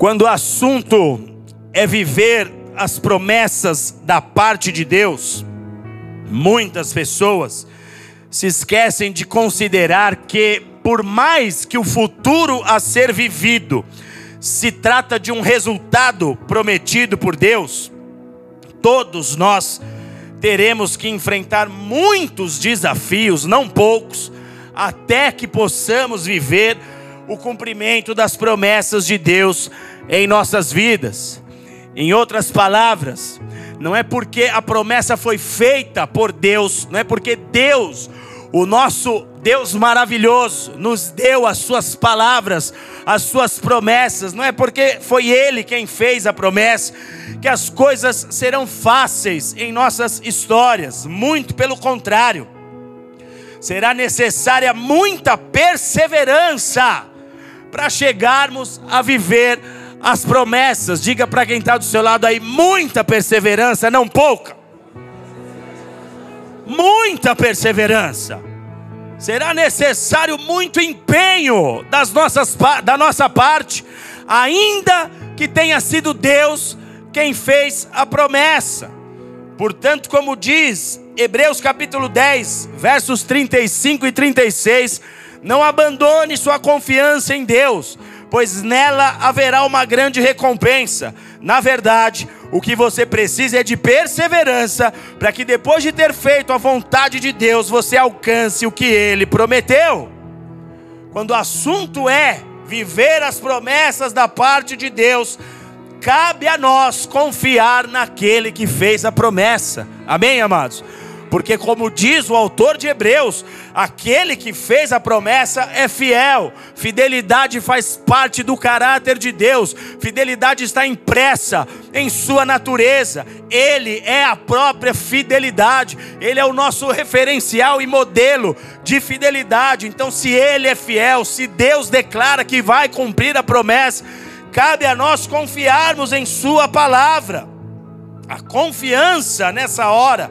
Quando o assunto é viver as promessas da parte de Deus, muitas pessoas se esquecem de considerar que, por mais que o futuro a ser vivido se trata de um resultado prometido por Deus, todos nós teremos que enfrentar muitos desafios, não poucos, até que possamos viver o cumprimento das promessas de Deus em nossas vidas. Em outras palavras, não é porque a promessa foi feita por Deus, não é porque Deus, o nosso Deus maravilhoso, nos deu as suas palavras, as suas promessas, não é porque foi Ele quem fez a promessa, que as coisas serão fáceis em nossas histórias, muito pelo contrário, será necessária muita perseverança para chegarmos a viver as promessas. Diga para quem está do seu lado aí: muita perseverança, não pouca. Muita perseverança. Será necessário muito empenho das nossas, da nossa parte, ainda que tenha sido Deus quem fez a promessa. Portanto, como diz Hebreus capítulo 10, versos 35 e 36, não abandone sua confiança em Deus, pois nela haverá uma grande recompensa. Na verdade, o que você precisa é de perseverança, para que depois de ter feito a vontade de Deus, você alcance o que ele prometeu. Quando o assunto é viver as promessas da parte de Deus, cabe a nós confiar naquele que fez a promessa. Amém, amados? Porque, como diz o autor de Hebreus, aquele que fez a promessa é fiel, fidelidade faz parte do caráter de Deus, fidelidade está impressa em sua natureza, ele é a própria fidelidade, ele é o nosso referencial e modelo de fidelidade. Então, se ele é fiel, se Deus declara que vai cumprir a promessa, cabe a nós confiarmos em Sua palavra. A confiança nessa hora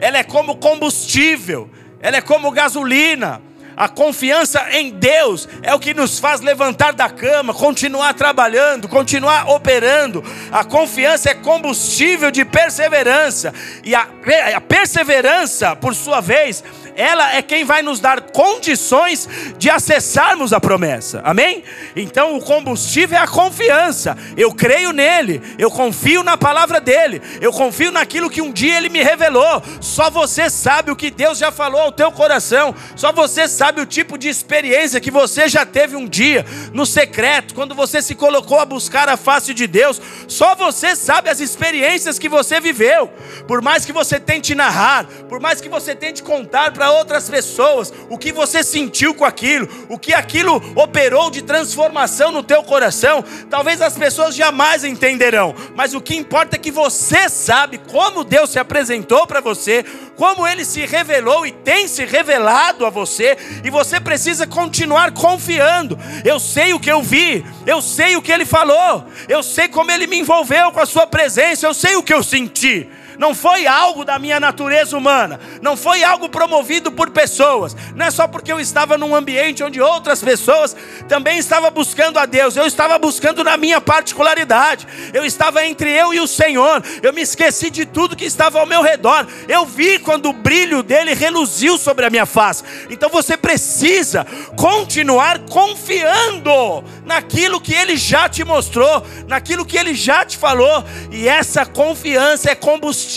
ela é como combustível, ela é como gasolina. A confiança em Deus é o que nos faz levantar da cama, continuar trabalhando, continuar operando. A confiança é combustível de perseverança. E a, a perseverança, por sua vez, ela é quem vai nos dar condições de acessarmos a promessa. Amém? Então o combustível é a confiança. Eu creio nele, eu confio na palavra dele, eu confio naquilo que um dia ele me revelou. Só você sabe o que Deus já falou ao teu coração. Só você sabe o tipo de experiência que você já teve um dia no secreto, quando você se colocou a buscar a face de Deus. Só você sabe as experiências que você viveu. Por mais que você tente narrar, por mais que você tente contar para outras pessoas o que você sentiu com aquilo, o que aquilo operou de transformação no teu coração. Talvez as pessoas jamais entenderão, mas o que importa é que você sabe como Deus se apresentou para você, como ele se revelou e tem se revelado a você, e você precisa continuar confiando. Eu sei o que eu vi, eu sei o que ele falou, eu sei como ele me envolveu com a sua presença, eu sei o que eu senti não foi algo da minha natureza humana, não foi algo promovido por pessoas, não é só porque eu estava num ambiente onde outras pessoas também estavam buscando a Deus, eu estava buscando na minha particularidade, eu estava entre eu e o Senhor, eu me esqueci de tudo que estava ao meu redor, eu vi quando o brilho dele reluziu sobre a minha face, então você precisa continuar confiando naquilo que ele já te mostrou, naquilo que ele já te falou, e essa confiança é combustível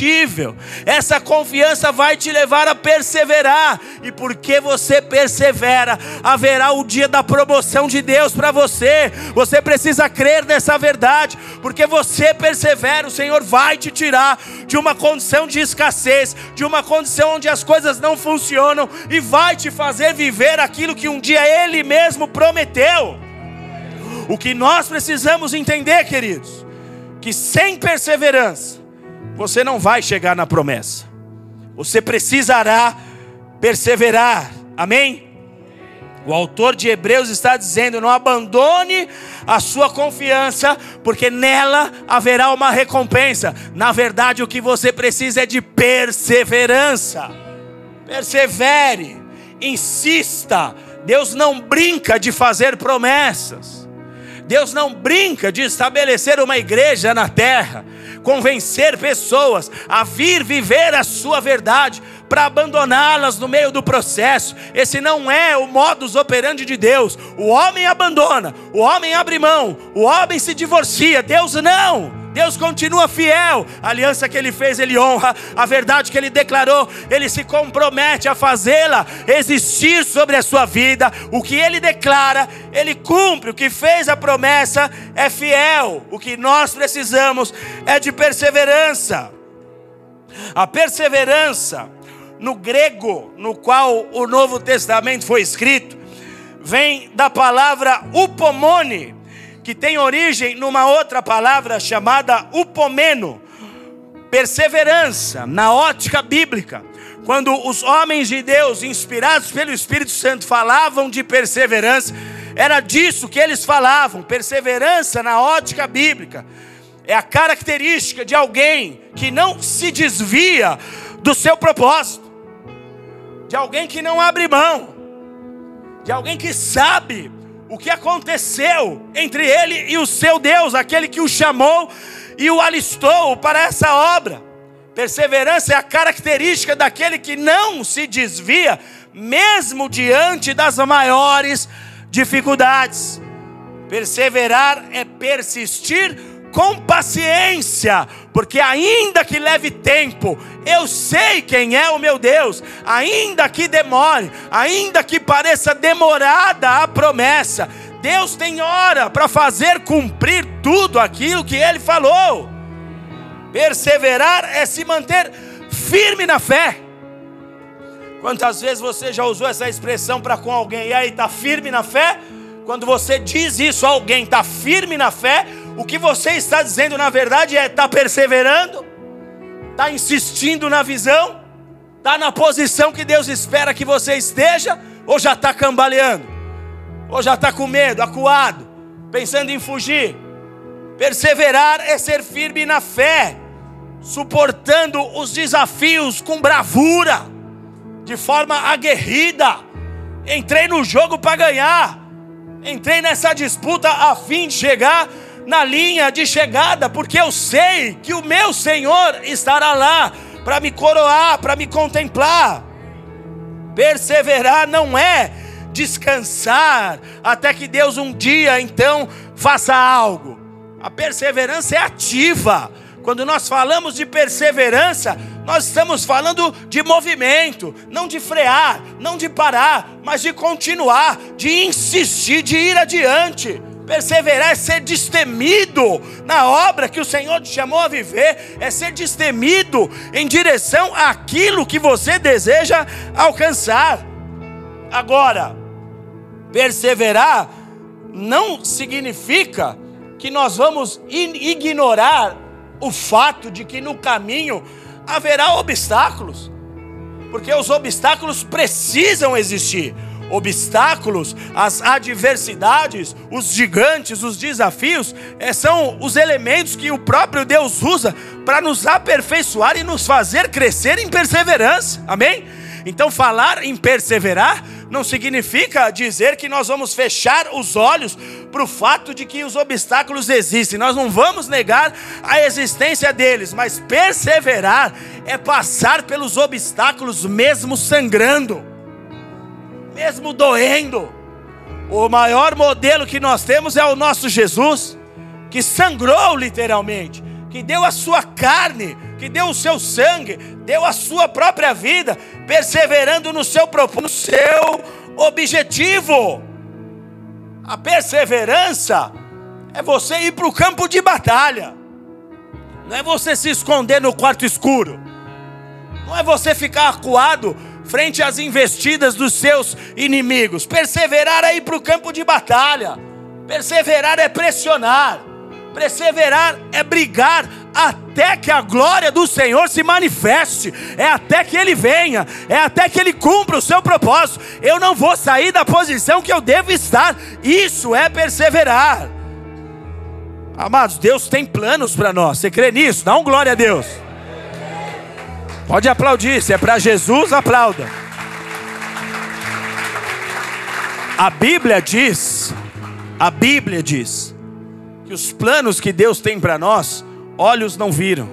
Essa confiança vai te levar a perseverar, e porque você persevera, haverá o dia da promoção de Deus para você. Você precisa crer nessa verdade, porque você persevera, o Senhor vai te tirar de uma condição de escassez, de uma condição onde as coisas não funcionam, e vai te fazer viver aquilo que um dia Ele mesmo prometeu. O que nós precisamos entender, queridos, que sem perseverança, você não vai chegar na promessa. Você precisará perseverar. Amém? O autor de Hebreus está dizendo: não abandone a sua confiança, porque nela haverá uma recompensa. Na verdade, o que você precisa é de perseverança. Persevere, insista. Deus não brinca de fazer promessas. Deus não brinca de estabelecer uma igreja na terra, convencer pessoas a vir viver a sua verdade, para abandoná-las no meio do processo. Esse não é o modus operandi de Deus. O homem abandona, o homem abre mão, o homem se divorcia. Deus não. Deus continua fiel. A aliança que ele fez, ele honra. A verdade que ele declarou, ele se compromete a fazê-la existir sobre a sua vida. O que ele declara, ele cumpre. O que fez a promessa é fiel. O que nós precisamos é de perseverança. A perseverança, no grego, no qual o Novo Testamento foi escrito, vem da palavra upomone que tem origem numa outra palavra chamada upomeno, perseverança, na ótica bíblica. Quando os homens de Deus, inspirados pelo Espírito Santo, falavam de perseverança, era disso que eles falavam, perseverança na ótica bíblica. É a característica de alguém que não se desvia do seu propósito, de alguém que não abre mão, de alguém que sabe o que aconteceu entre ele e o seu Deus, aquele que o chamou e o alistou para essa obra. Perseverança é a característica daquele que não se desvia, mesmo diante das maiores dificuldades. Perseverar é persistir com paciência, porque ainda que leve tempo, eu sei quem é o meu Deus, ainda que demore, ainda que pareça demorada a promessa, Deus tem hora para fazer cumprir tudo aquilo que Ele falou. Perseverar é se manter firme na fé. Quantas vezes você já usou essa expressão para com alguém? E aí, está firme na fé? Quando você diz isso a alguém, está firme na fé, o que você está dizendo na verdade é: está perseverando, está insistindo na visão, está na posição que Deus espera que você esteja, ou já está cambaleando, ou já está com medo, acuado, pensando em fugir. Perseverar é ser firme na fé, suportando os desafios com bravura, de forma aguerrida. Entrei no jogo para ganhar, entrei nessa disputa a fim de chegar na linha de chegada, porque eu sei que o meu Senhor estará lá para me coroar, para me contemplar. Perseverar não é descansar até que Deus um dia então faça algo. A perseverança é ativa. Quando nós falamos de perseverança, nós estamos falando de movimento, não de frear, não de parar, mas de continuar, de insistir, de ir adiante. Perseverar é ser destemido na obra que o Senhor te chamou a viver, é ser destemido em direção àquilo que você deseja alcançar. Agora, perseverar não significa que nós vamos ignorar o fato de que no caminho haverá obstáculos, porque os obstáculos precisam existir obstáculos, as adversidades, os gigantes, os desafios, é, são os elementos que o próprio Deus usa para nos aperfeiçoar e nos fazer crescer em perseverança. Amém? Então, falar em perseverar não significa dizer que nós vamos fechar os olhos para o fato de que os obstáculos existem. Nós não vamos negar a existência deles, mas perseverar é passar pelos obstáculos mesmo sangrando mesmo doendo. O maior modelo que nós temos é o nosso Jesus, que sangrou literalmente, que deu a sua carne, que deu o seu sangue, deu a sua própria vida, perseverando no seu propósito, no seu objetivo. A perseverança é você ir para o campo de batalha, não é você se esconder no quarto escuro, não é você ficar acuado frente às investidas dos seus inimigos. Perseverar é ir para o campo de batalha. Perseverar é pressionar. Perseverar é brigar até que a glória do Senhor se manifeste, é até que Ele venha, é até que Ele cumpra o seu propósito. Eu não vou sair da posição que eu devo estar, isso é perseverar. Amados, Deus tem planos para nós, você crê nisso? Dá um glória a Deus. Pode aplaudir, se é para Jesus, aplauda. A Bíblia diz, a Bíblia diz, que os planos que Deus tem para nós, olhos não viram,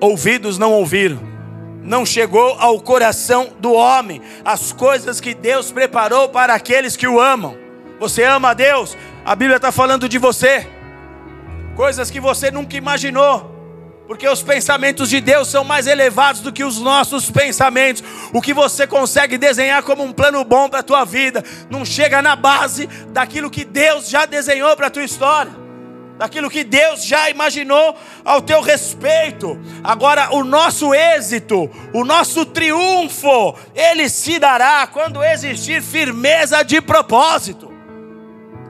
ouvidos não ouviram, não chegou ao coração do homem as coisas que Deus preparou para aqueles que o amam. Você ama a Deus? A Bíblia está falando de você, coisas que você nunca imaginou. Porque os pensamentos de Deus são mais elevados do que os nossos pensamentos. O que você consegue desenhar como um plano bom para a tua vida não chega na base daquilo que Deus já desenhou para a tua história daquilo que Deus já imaginou ao teu respeito. Agora, o nosso êxito, o nosso triunfo, ele se dará quando existir firmeza de propósito.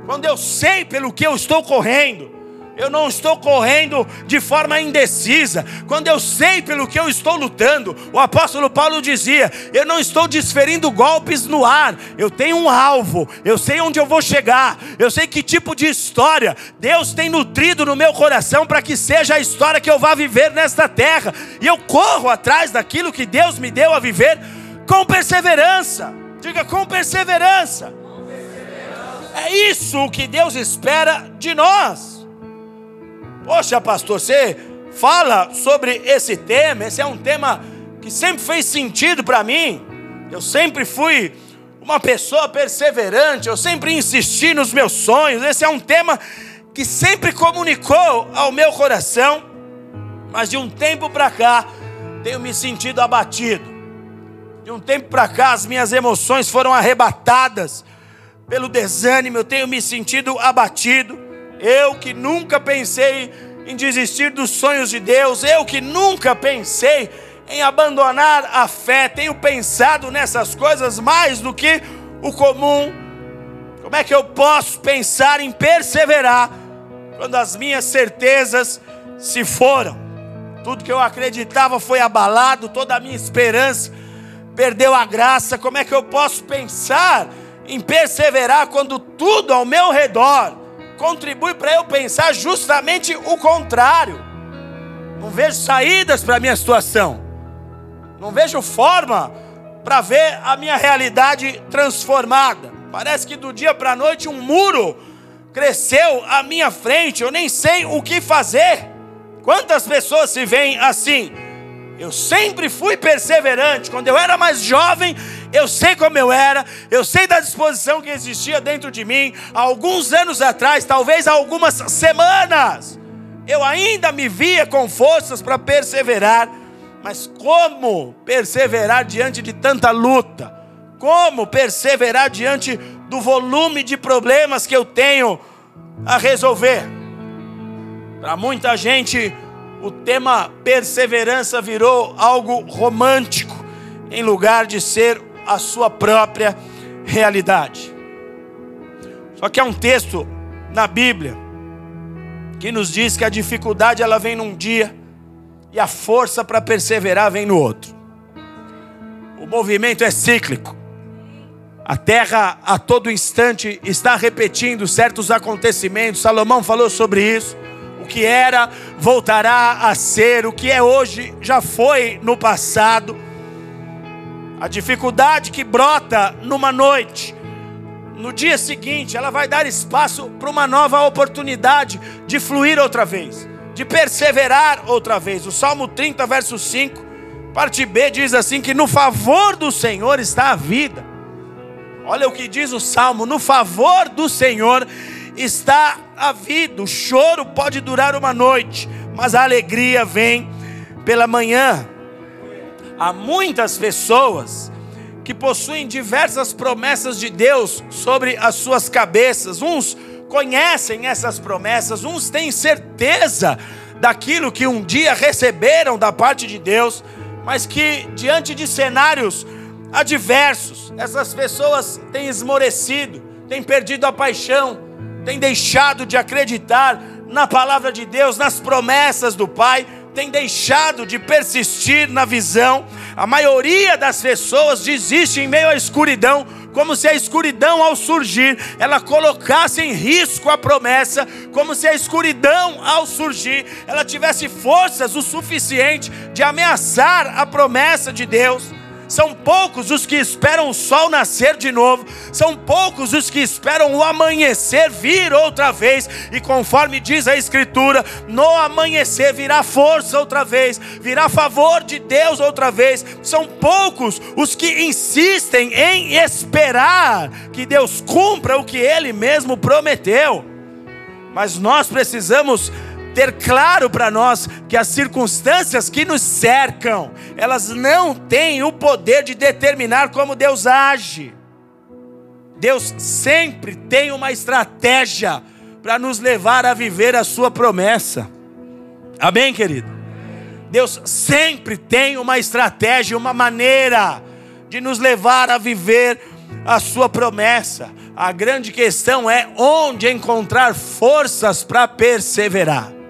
Quando eu sei pelo que eu estou correndo, eu não estou correndo de forma indecisa. Quando eu sei pelo que eu estou lutando, o apóstolo Paulo dizia: Eu não estou desferindo golpes no ar. Eu tenho um alvo. Eu sei onde eu vou chegar. Eu sei que tipo de história Deus tem nutrido no meu coração para que seja a história que eu vá viver nesta terra. E eu corro atrás daquilo que Deus me deu a viver com perseverança. Diga com perseverança. Com perseverança. É isso que Deus espera de nós. Poxa, pastor, você fala sobre esse tema, esse é um tema que sempre fez sentido para mim. Eu sempre fui uma pessoa perseverante, eu sempre insisti nos meus sonhos. Esse é um tema que sempre comunicou ao meu coração, mas de um tempo para cá tenho me sentido abatido. De um tempo para cá as minhas emoções foram arrebatadas pelo desânimo, eu tenho me sentido abatido. Eu que nunca pensei em desistir dos sonhos de Deus, eu que nunca pensei em abandonar a fé, tenho pensado nessas coisas mais do que o comum. Como é que eu posso pensar em perseverar quando as minhas certezas se foram? Tudo que eu acreditava foi abalado, toda a minha esperança perdeu a graça. Como é que eu posso pensar em perseverar quando tudo ao meu redor contribui para eu pensar justamente o contrário. Não vejo saídas para a minha situação. Não vejo forma para ver a minha realidade transformada. Parece que do dia para a noite um muro cresceu à minha frente, eu nem sei o que fazer. Quantas pessoas se veem assim? Eu sempre fui perseverante. Quando eu era mais jovem, eu sei como eu era, eu sei da disposição que existia dentro de mim. Alguns anos atrás, talvez algumas semanas, eu ainda me via com forças para perseverar. Mas como perseverar diante de tanta luta? Como perseverar diante do volume de problemas que eu tenho a resolver? Para muita gente, o tema perseverança virou algo romântico, em lugar de ser a sua própria realidade. Só que há um texto na Bíblia que nos diz que a dificuldade ela vem num dia e a força para perseverar vem no outro. O movimento é cíclico. A terra a todo instante está repetindo certos acontecimentos. Salomão falou sobre isso. O que era voltará a ser, o que é hoje já foi no passado. A dificuldade que brota numa noite, no dia seguinte, ela vai dar espaço para uma nova oportunidade de fluir outra vez, de perseverar outra vez. O Salmo 30, verso 5, parte B, diz assim: que no favor do Senhor está a vida. Olha o que diz o Salmo: no favor do Senhor está a vida. O choro pode durar uma noite, mas a alegria vem pela manhã. Há muitas pessoas que possuem diversas promessas de Deus sobre as suas cabeças. Uns conhecem essas promessas, uns têm certeza daquilo que um dia receberam da parte de Deus, mas que diante de cenários adversos, essas pessoas têm esmorecido, têm perdido a paixão, tem deixado de acreditar na palavra de Deus, nas promessas do Pai, tem deixado de persistir na visão. A maioria das pessoas desiste em meio à escuridão, como se a escuridão ao surgir, ela colocasse em risco a promessa, como se a escuridão ao surgir, ela tivesse forças o suficiente de ameaçar a promessa de Deus. São poucos os que esperam o sol nascer de novo, são poucos os que esperam o amanhecer vir outra vez, e conforme diz a Escritura, no amanhecer virá força outra vez, virá favor de Deus outra vez. São poucos os que insistem em esperar que Deus cumpra o que Ele mesmo prometeu, mas nós precisamos ter claro para nós que as circunstâncias que nos cercam, elas não têm o poder de determinar como Deus age. Deus sempre tem uma estratégia para nos levar a viver a sua promessa. Amém, querido? Deus sempre tem uma estratégia, uma maneira de nos levar a viver a sua promessa. A grande questão é onde encontrar forças para perseverar.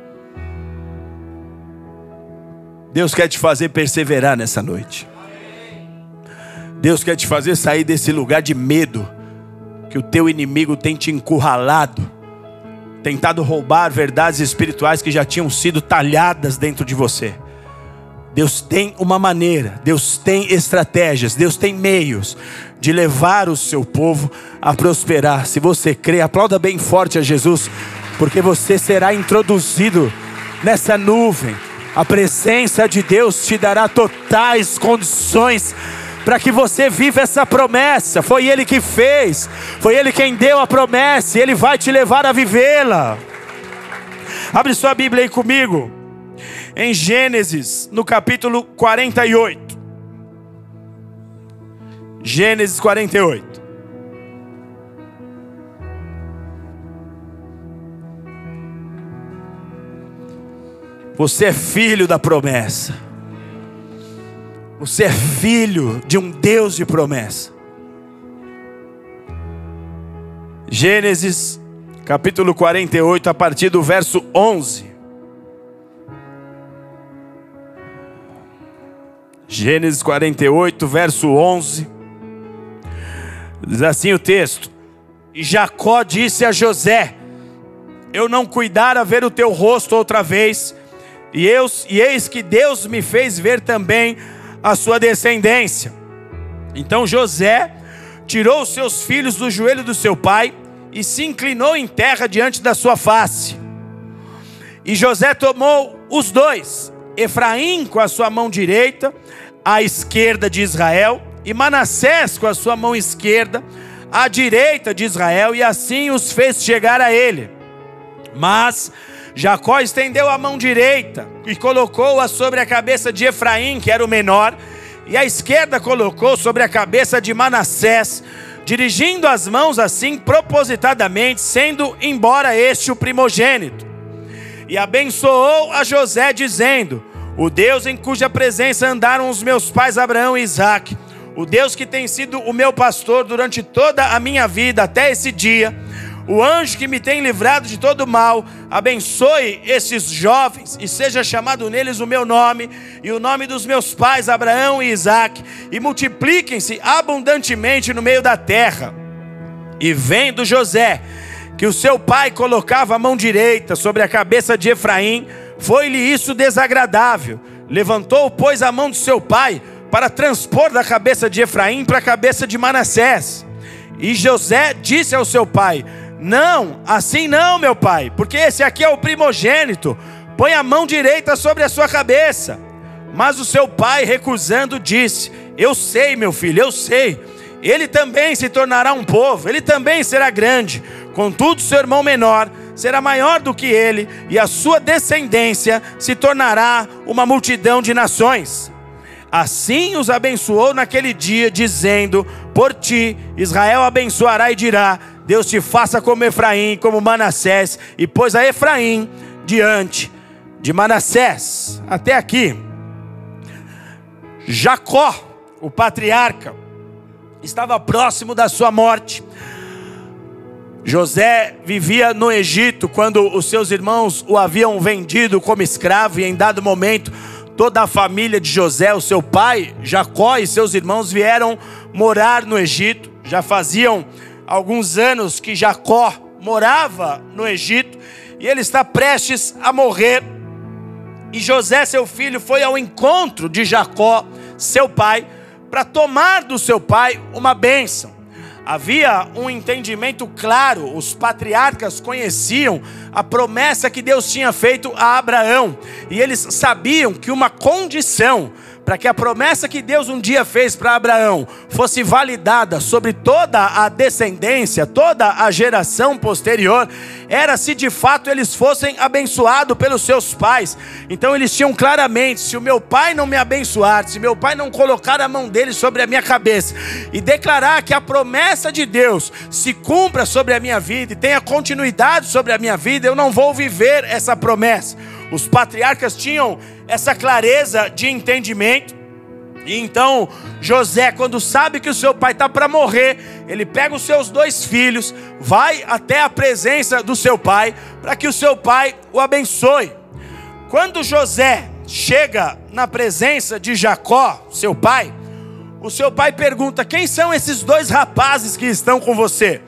Deus quer te fazer perseverar nessa noite. Deus quer te fazer sair desse lugar de medo que o teu inimigo tem te encurralado, tentado roubar verdades espirituais que já tinham sido talhadas dentro de você. Deus tem uma maneira, Deus tem estratégias, Deus tem meios de levar o seu povo a prosperar. Se você crê, aplauda bem forte a Jesus, porque você será introduzido nessa nuvem a presença de Deus te dará totais condições para que você viva essa promessa. Foi Ele que fez, foi Ele quem deu a promessa, e Ele vai te levar a vivê-la. Abre sua Bíblia aí comigo, em Gênesis, no capítulo 48. Gênesis 48. Você é filho da promessa. Você é filho de um Deus de promessa. Gênesis capítulo 48, a partir do verso 11. Gênesis 48, verso 11. Diz assim o texto: E Jacó disse a José: Eu não cuidara ver o teu rosto outra vez e, eu, e eis que Deus me fez ver também a sua descendência. Então José tirou seus filhos do joelho do seu pai e se inclinou em terra diante da sua face. E José tomou os dois, Efraim com a sua mão direita, à esquerda de Israel, e Manassés com a sua mão esquerda, à direita de Israel, e assim os fez chegar a ele. Mas Jacó estendeu a mão direita e colocou-a sobre a cabeça de Efraim, que era o menor, e a esquerda colocou sobre a cabeça de Manassés, dirigindo as mãos assim propositadamente, sendo embora este o primogênito. E abençoou a José, dizendo: O Deus em cuja presença andaram os meus pais Abraão e Isaque, o Deus que tem sido o meu pastor durante toda a minha vida até esse dia, o anjo que me tem livrado de todo mal, abençoe esses jovens e seja chamado neles o meu nome e o nome dos meus pais Abraão e Isaque, e multipliquem-se abundantemente no meio da terra. E vendo José que o seu pai colocava a mão direita sobre a cabeça de Efraim, foi-lhe isso desagradável. Levantou, pois, a mão do seu pai para transpor da cabeça de Efraim para a cabeça de Manassés. E José disse ao seu pai: não, assim não, meu pai, porque esse aqui é o primogênito. Põe a mão direita sobre a sua cabeça. Mas o seu pai, recusando, disse: Eu sei, meu filho, eu sei. Ele também se tornará um povo, ele também será grande. Contudo, seu irmão menor será maior do que ele, e a sua descendência se tornará uma multidão de nações. Assim os abençoou naquele dia, dizendo: Por ti Israel abençoará e dirá: Deus te faça como Efraim, como Manassés, e pôs a Efraim diante de Manassés. Até aqui. Jacó, o patriarca, estava próximo da sua morte. José vivia no Egito quando os seus irmãos o haviam vendido como escravo, e em dado momento, toda a família de José, o seu pai, Jacó e seus irmãos vieram morar no Egito, já faziam alguns anos que Jacó morava no Egito e ele está prestes a morrer. E José, seu filho, foi ao encontro de Jacó, seu pai, para tomar do seu pai uma bênção. Havia um entendimento claro, os patriarcas conheciam a promessa que Deus tinha feito a Abraão, e eles sabiam que uma condição para que a promessa que Deus um dia fez para Abraão fosse validada sobre toda a descendência, toda a geração posterior, era se de fato eles fossem abençoados pelos seus pais. Então eles tinham claramente: se o meu pai não me abençoar, se meu pai não colocar a mão dele sobre a minha cabeça e declarar que a promessa de Deus se cumpra sobre a minha vida e tenha continuidade sobre a minha vida, eu não vou viver essa promessa. Os patriarcas tinham essa clareza de entendimento. E então José, quando sabe que o seu pai está para morrer, ele pega os seus dois filhos, vai até a presença do seu pai, para que o seu pai o abençoe. Quando José chega na presença de Jacó, seu pai, o seu pai pergunta: Quem são esses dois rapazes que estão com você?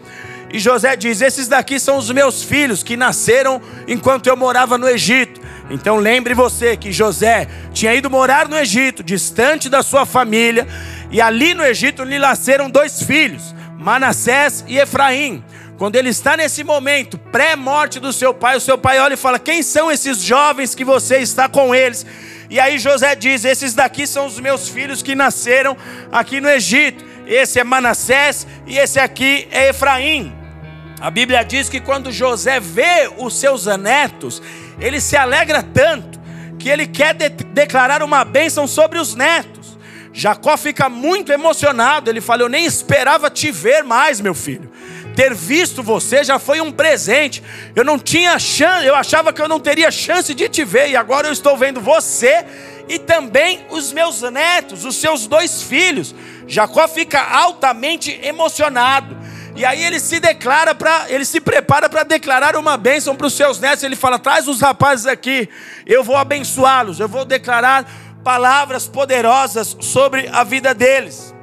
E José diz: Esses daqui são os meus filhos que nasceram enquanto eu morava no Egito. Então lembre você que José tinha ido morar no Egito, distante da sua família, e ali no Egito lhe nasceram dois filhos, Manassés e Efraim. Quando ele está nesse momento, pré-morte do seu pai, o seu pai olha e fala: Quem são esses jovens que você está com eles? E aí José diz: Esses daqui são os meus filhos que nasceram aqui no Egito. Esse é Manassés e esse aqui é Efraim. A Bíblia diz que quando José vê os seus netos, ele se alegra tanto que ele quer de declarar uma bênção sobre os netos. Jacó fica muito emocionado. Ele fala: Eu nem esperava te ver mais, meu filho. Ter visto você já foi um presente. Eu não tinha chance, eu achava que eu não teria chance de te ver, e agora eu estou vendo você e também os meus netos, os seus dois filhos. Jacó fica altamente emocionado. E aí ele se declara para, ele se prepara para declarar uma bênção para os seus netos. Ele fala: "Traz os rapazes aqui, eu vou abençoá-los, eu vou declarar palavras poderosas sobre a vida deles".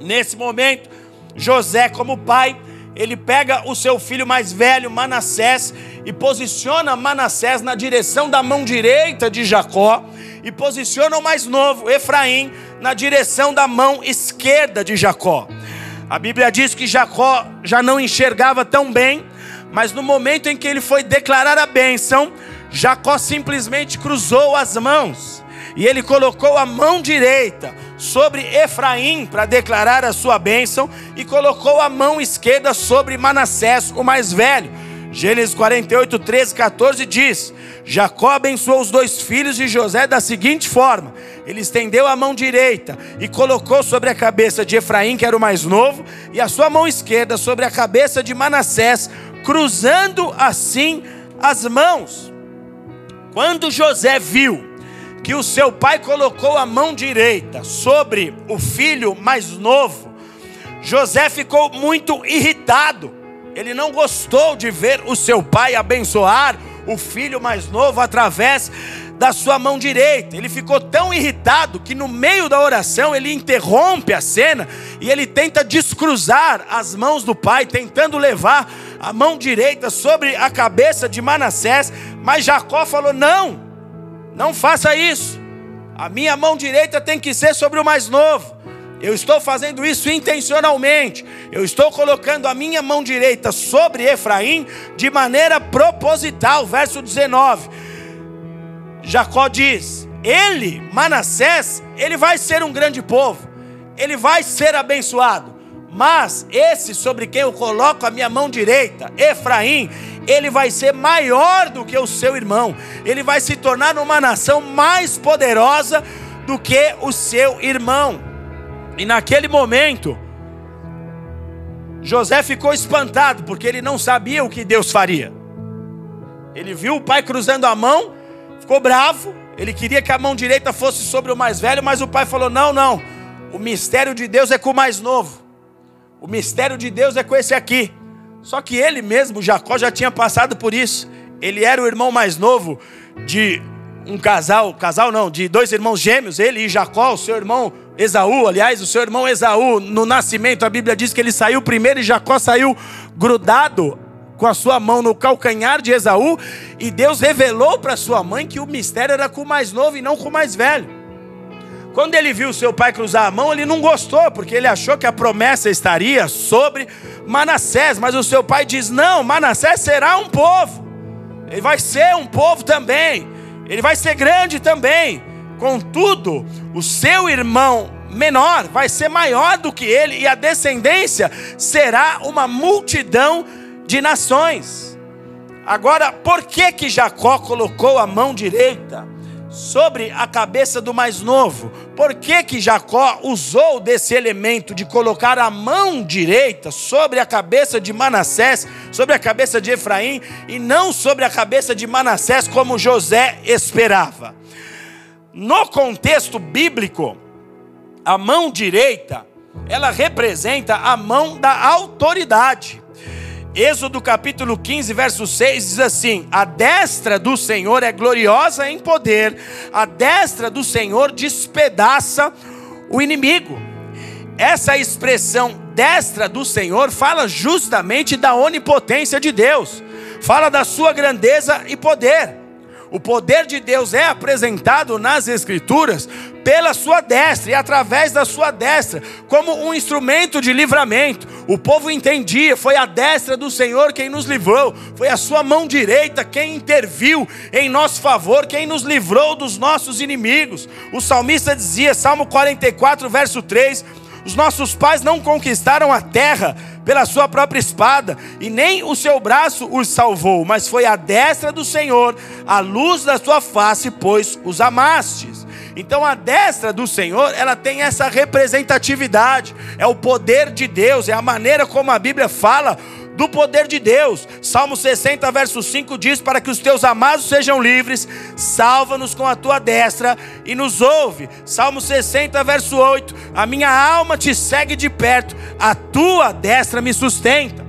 Nesse momento, José, como pai, ele pega o seu filho mais velho, Manassés, e posiciona Manassés na direção da mão direita de Jacó, e posiciona o mais novo, Efraim, na direção da mão esquerda de Jacó. A Bíblia diz que Jacó já não enxergava tão bem, mas no momento em que ele foi declarar a bênção, Jacó simplesmente cruzou as mãos e ele colocou a mão direita sobre Efraim para declarar a sua bênção e colocou a mão esquerda sobre Manassés, o mais velho. Gênesis 48, 13, 14 diz: Jacó abençoou os dois filhos de José da seguinte forma: ele estendeu a mão direita e colocou sobre a cabeça de Efraim, que era o mais novo, e a sua mão esquerda sobre a cabeça de Manassés, cruzando assim as mãos. Quando José viu que o seu pai colocou a mão direita sobre o filho mais novo, José ficou muito irritado. Ele não gostou de ver o seu pai abençoar o filho mais novo através da sua mão direita. Ele ficou tão irritado que no meio da oração ele interrompe a cena e ele tenta descruzar as mãos do pai, tentando levar a mão direita sobre a cabeça de Manassés, mas Jacó falou: "Não, não faça isso. A minha mão direita tem que ser sobre o mais novo. Eu estou fazendo isso intencionalmente. Eu estou colocando a minha mão direita sobre Efraim de maneira proposital. Verso 19. Jacó diz: Ele, Manassés, ele vai ser um grande povo. Ele vai ser abençoado. Mas esse sobre quem eu coloco a minha mão direita, Efraim, ele vai ser maior do que o seu irmão. Ele vai se tornar uma nação mais poderosa do que o seu irmão. E naquele momento, José ficou espantado, porque ele não sabia o que Deus faria. Ele viu o pai cruzando a mão, ficou bravo, ele queria que a mão direita fosse sobre o mais velho, mas o pai falou: não, não, o mistério de Deus é com o mais novo, o mistério de Deus é com esse aqui. Só que ele mesmo, Jacó, já tinha passado por isso. Ele era o irmão mais novo de um casal, casal não, de dois irmãos gêmeos, ele e Jacó, o seu irmão Esaú, aliás, o seu irmão Esaú, no nascimento, a Bíblia diz que ele saiu primeiro e Jacó saiu grudado com a sua mão no calcanhar de Esaú, e Deus revelou para sua mãe que o mistério era com o mais novo e não com o mais velho. Quando ele viu seu pai cruzar a mão, ele não gostou, porque ele achou que a promessa estaria sobre Manassés. Mas o seu pai diz: Não, Manassés será um povo, ele vai ser um povo também, ele vai ser grande também. Contudo, o seu irmão menor vai ser maior do que ele, e a descendência será uma multidão de nações. Agora, por que que Jacó colocou a mão direita sobre a cabeça do mais novo? Por que que Jacó usou desse elemento de colocar a mão direita sobre a cabeça de Manassés, sobre a cabeça de Efraim e não sobre a cabeça de Manassés como José esperava? No contexto bíblico, a mão direita, ela representa a mão da autoridade. Êxodo capítulo 15, verso 6 diz assim: A destra do Senhor é gloriosa em poder, a destra do Senhor despedaça o inimigo. Essa expressão destra do Senhor fala justamente da onipotência de Deus, fala da sua grandeza e poder. O poder de Deus é apresentado nas Escrituras pela sua destra e através da sua destra, como um instrumento de livramento. O povo entendia, foi a destra do Senhor quem nos livrou, foi a sua mão direita quem interviu em nosso favor, quem nos livrou dos nossos inimigos. O salmista dizia, Salmo 44, verso 3: Os nossos pais não conquistaram a terra pela sua própria espada, e nem o seu braço os salvou, mas foi a destra do Senhor, a luz da sua face, pois os amastes. Então a destra do Senhor, ela tem essa representatividade, é o poder de Deus, é a maneira como a Bíblia fala do poder de Deus. Salmo 60, verso 5 diz: Para que os teus amados sejam livres, salva-nos com a tua destra e nos ouve. Salmo 60, verso 8: A minha alma te segue de perto, a tua destra me sustenta.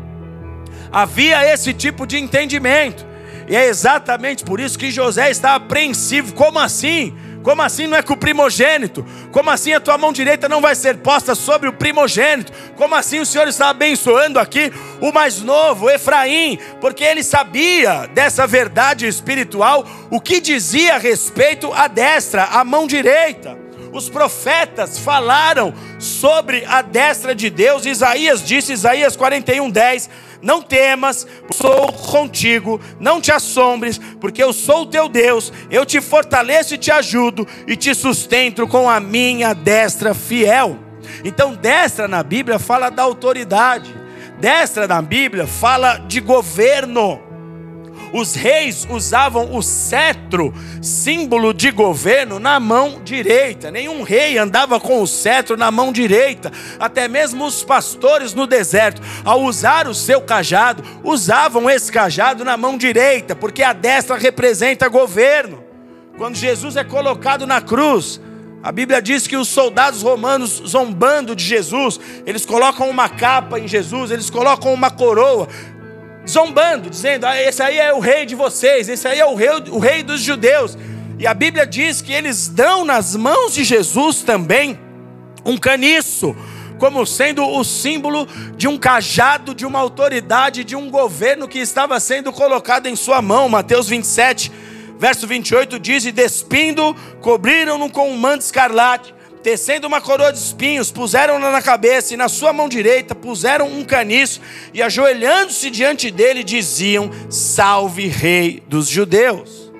Havia esse tipo de entendimento, e é exatamente por isso que José está apreensivo. Como assim? Como assim não é com o primogênito? Como assim a tua mão direita não vai ser posta sobre o primogênito? Como assim o Senhor está abençoando aqui o mais novo, Efraim? Porque ele sabia dessa verdade espiritual, o que dizia a respeito à destra, à mão direita. Os profetas falaram sobre a destra de Deus. Isaías disse, Isaías 41, 10 não temas, sou contigo, não te assombres, porque eu sou o teu Deus, eu te fortaleço e te ajudo, e te sustento com a minha destra fiel. Então, destra na Bíblia fala da autoridade, destra na Bíblia fala de governo. Os reis usavam o cetro, símbolo de governo, na mão direita. Nenhum rei andava com o cetro na mão direita. Até mesmo os pastores no deserto, ao usar o seu cajado, usavam esse cajado na mão direita, porque a destra representa governo. Quando Jesus é colocado na cruz, a Bíblia diz que os soldados romanos, zombando de Jesus, eles colocam uma capa em Jesus, eles colocam uma coroa, zombando, dizendo: ah, esse aí é o rei de vocês, esse aí é o rei, o rei dos judeus. E a Bíblia diz que eles dão nas mãos de Jesus também um caniço, como sendo o símbolo de um cajado, de uma autoridade, de um governo que estava sendo colocado em sua mão. Mateus 27, verso 28 diz: E despindo, cobriram-no com um manto escarlate tecendo uma coroa de espinhos, puseram-na na cabeça, e na sua mão direita puseram um caniço, e ajoelhando-se diante dele, diziam: Salve, Rei dos Judeus.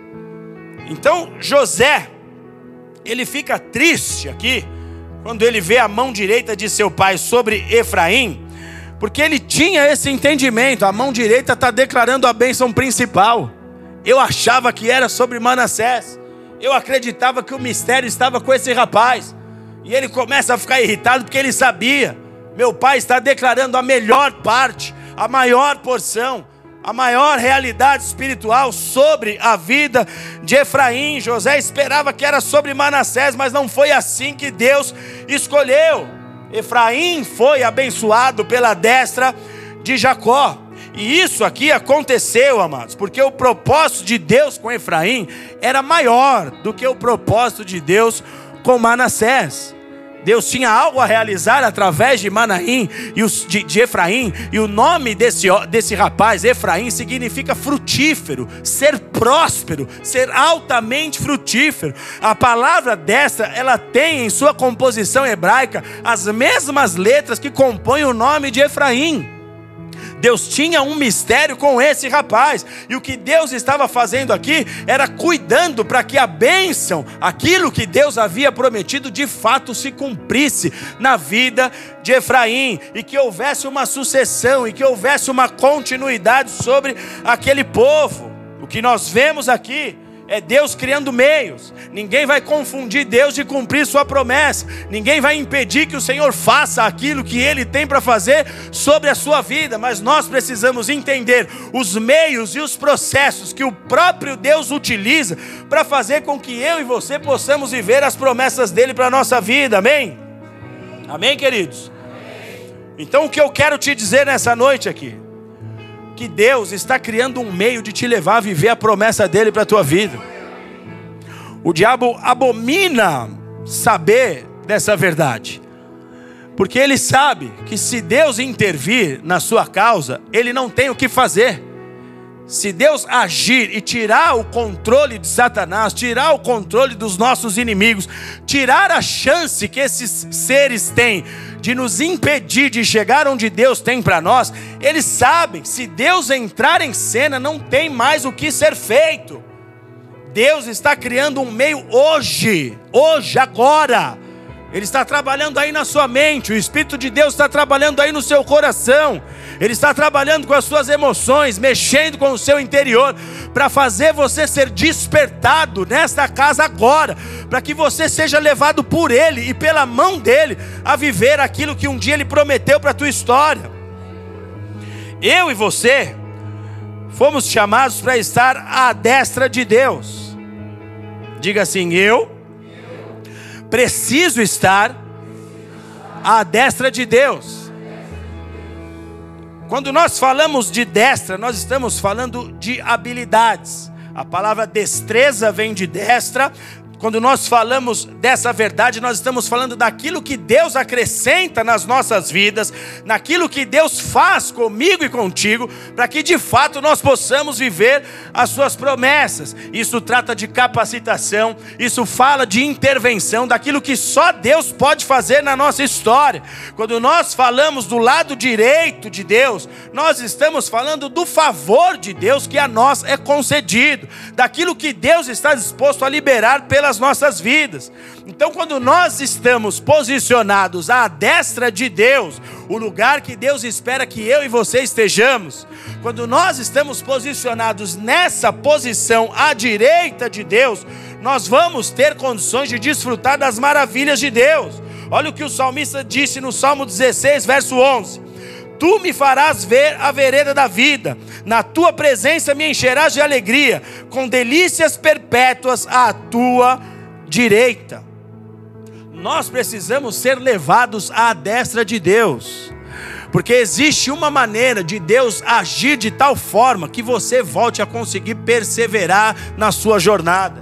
Então José, ele fica triste aqui, quando ele vê a mão direita de seu pai sobre Efraim, porque ele tinha esse entendimento: a mão direita está declarando a bênção principal. Eu achava que era sobre Manassés. Eu acreditava que o mistério estava com esse rapaz. E ele começa a ficar irritado porque ele sabia: meu pai está declarando a melhor parte, a maior porção, a maior realidade espiritual sobre a vida de Efraim. José esperava que era sobre Manassés, mas não foi assim que Deus escolheu. Efraim foi abençoado pela destra de Jacó. E isso aqui aconteceu, amados, porque o propósito de Deus com Efraim era maior do que o propósito de Deus com Manassés. Deus tinha algo a realizar através de Manaim e os, de, de Efraim, e o nome desse, desse rapaz, Efraim, significa frutífero, ser próspero, ser altamente frutífero. A palavra dessa, ela tem em sua composição hebraica as mesmas letras que compõem o nome de Efraim. Deus tinha um mistério com esse rapaz. E o que Deus estava fazendo aqui era cuidando para que a bênção, aquilo que Deus havia prometido, de fato se cumprisse na vida de Efraim. E que houvesse uma sucessão, e que houvesse uma continuidade sobre aquele povo. O que nós vemos aqui é Deus criando meios. Ninguém vai confundir Deus de cumprir sua promessa. Ninguém vai impedir que o Senhor faça aquilo que ele tem para fazer sobre a sua vida, mas nós precisamos entender os meios e os processos que o próprio Deus utiliza para fazer com que eu e você possamos viver as promessas dele para a nossa vida. Amém? Amém, queridos? Então o que eu quero te dizer nessa noite aqui que Deus está criando um meio de te levar a viver a promessa dele para a tua vida. O diabo abomina saber dessa verdade, porque ele sabe que se Deus intervir na sua causa, ele não tem o que fazer. Se Deus agir e tirar o controle de Satanás, tirar o controle dos nossos inimigos, tirar a chance que esses seres têm de nos impedir de chegar onde Deus tem para nós, eles sabem, se Deus entrar em cena, não tem mais o que ser feito. Deus está criando um meio hoje, hoje, agora. Ele está trabalhando aí na sua mente, o Espírito de Deus está trabalhando aí no seu coração. Ele está trabalhando com as suas emoções, mexendo com o seu interior, para fazer você ser despertado nesta casa agora, para que você seja levado por Ele e pela mão dele a viver aquilo que um dia Ele prometeu para a tua história. Eu e você fomos chamados para estar à destra de Deus. Diga assim: eu preciso estar à destra de Deus. Quando nós falamos de destra, nós estamos falando de habilidades. A palavra destreza vem de destra, quando nós falamos dessa verdade, nós estamos falando daquilo que Deus acrescenta nas nossas vidas, naquilo que Deus faz comigo e contigo, para que de fato nós possamos viver as suas promessas. Isso trata de capacitação, isso fala de intervenção, daquilo que só Deus pode fazer na nossa história. Quando nós falamos do lado direito de Deus, nós estamos falando do favor de Deus que a nós é concedido, daquilo que Deus está disposto a liberar pelas nas nossas vidas. Então, quando nós estamos posicionados à destra de Deus, o lugar que Deus espera que eu e você estejamos, quando nós estamos posicionados nessa posição à direita de Deus, nós vamos ter condições de desfrutar das maravilhas de Deus. Olha o que o salmista disse no Salmo 16, verso 11: Tu me farás ver a vereda da vida, na tua presença me encherás de alegria, com delícias perpétuas à tua direita. Nós precisamos ser levados à destra de Deus, porque existe uma maneira de Deus agir de tal forma que você volte a conseguir perseverar na sua jornada.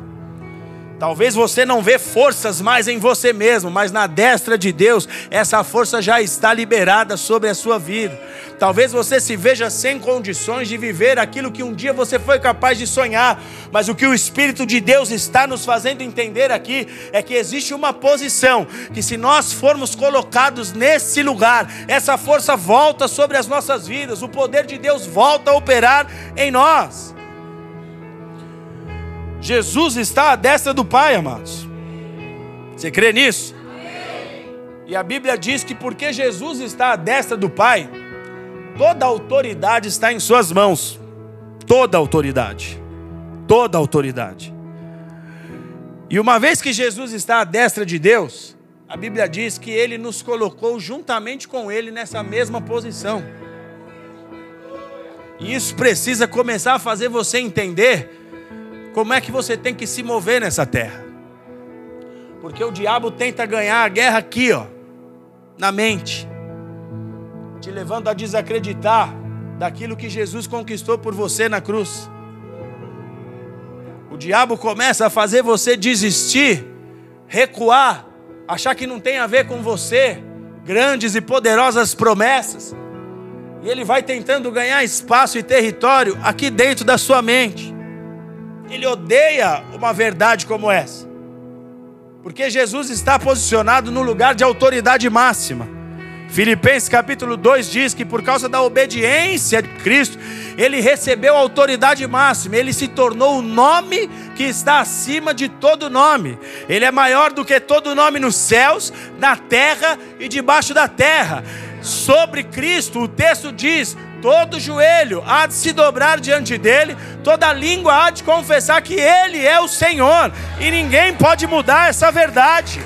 Talvez você não vê forças mais em você mesmo, mas na destra de Deus, essa força já está liberada sobre a sua vida. Talvez você se veja sem condições de viver aquilo que um dia você foi capaz de sonhar, mas o que o Espírito de Deus está nos fazendo entender aqui é que existe uma posição que, se nós formos colocados nesse lugar, essa força volta sobre as nossas vidas, o poder de Deus volta a operar em nós. Jesus está à destra do Pai, amados. Você crê nisso? E a Bíblia diz que porque Jesus está à destra do Pai, toda autoridade está em Suas mãos. Toda autoridade. Toda autoridade. E uma vez que Jesus está à destra de Deus, a Bíblia diz que Ele nos colocou juntamente com Ele nessa mesma posição. E isso precisa começar a fazer você entender como é que você tem que se mover nessa terra. Porque o diabo tenta ganhar a guerra aqui, ó, na mente, te levando a desacreditar daquilo que Jesus conquistou por você na cruz. O diabo começa a fazer você desistir, recuar achar que não tem a ver com você, grandes e poderosas promessas, e ele vai tentando ganhar espaço e território aqui dentro da sua mente. Ele odeia uma verdade como essa, porque Jesus está posicionado no lugar de autoridade máxima. Filipenses capítulo 2 diz que por causa da obediência de Cristo, ele recebeu autoridade máxima, ele se tornou o nome que está acima de todo nome. Ele é maior do que todo nome nos céus, na terra e debaixo da terra. Sobre Cristo, o texto diz: todo joelho há de se dobrar diante dele, toda língua há de confessar que ele é o Senhor, e ninguém pode mudar essa verdade.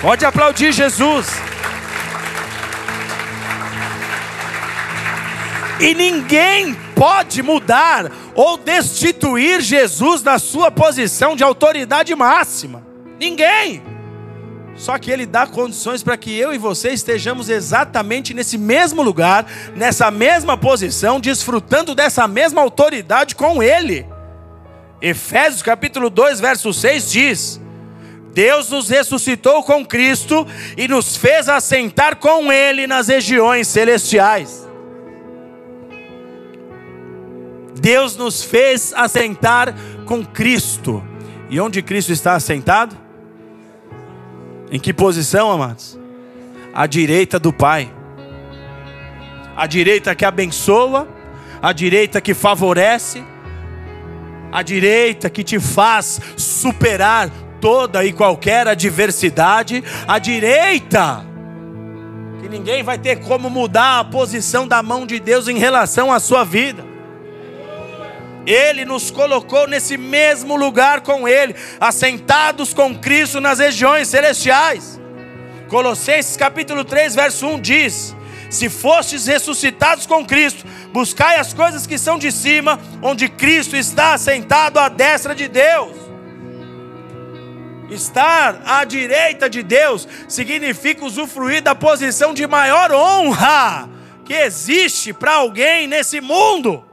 Pode aplaudir Jesus. E ninguém pode mudar ou destituir Jesus da sua posição de autoridade máxima. Ninguém. Só que ele dá condições para que eu e você estejamos exatamente nesse mesmo lugar, nessa mesma posição, desfrutando dessa mesma autoridade com ele. Efésios capítulo 2, verso 6 diz: Deus nos ressuscitou com Cristo e nos fez assentar com ele nas regiões celestiais. Deus nos fez assentar com Cristo. E onde Cristo está assentado? Em que posição, amados? À direita do Pai. A direita que abençoa, a direita que favorece, a direita que te faz superar toda e qualquer adversidade, a direita que ninguém vai ter como mudar a posição da mão de Deus em relação à sua vida. Ele nos colocou nesse mesmo lugar com Ele, assentados com Cristo nas regiões celestiais. Colossenses capítulo 3, verso 1 diz: Se fostes ressuscitados com Cristo, buscai as coisas que são de cima, onde Cristo está assentado à destra de Deus. Estar à direita de Deus significa usufruir da posição de maior honra que existe para alguém nesse mundo.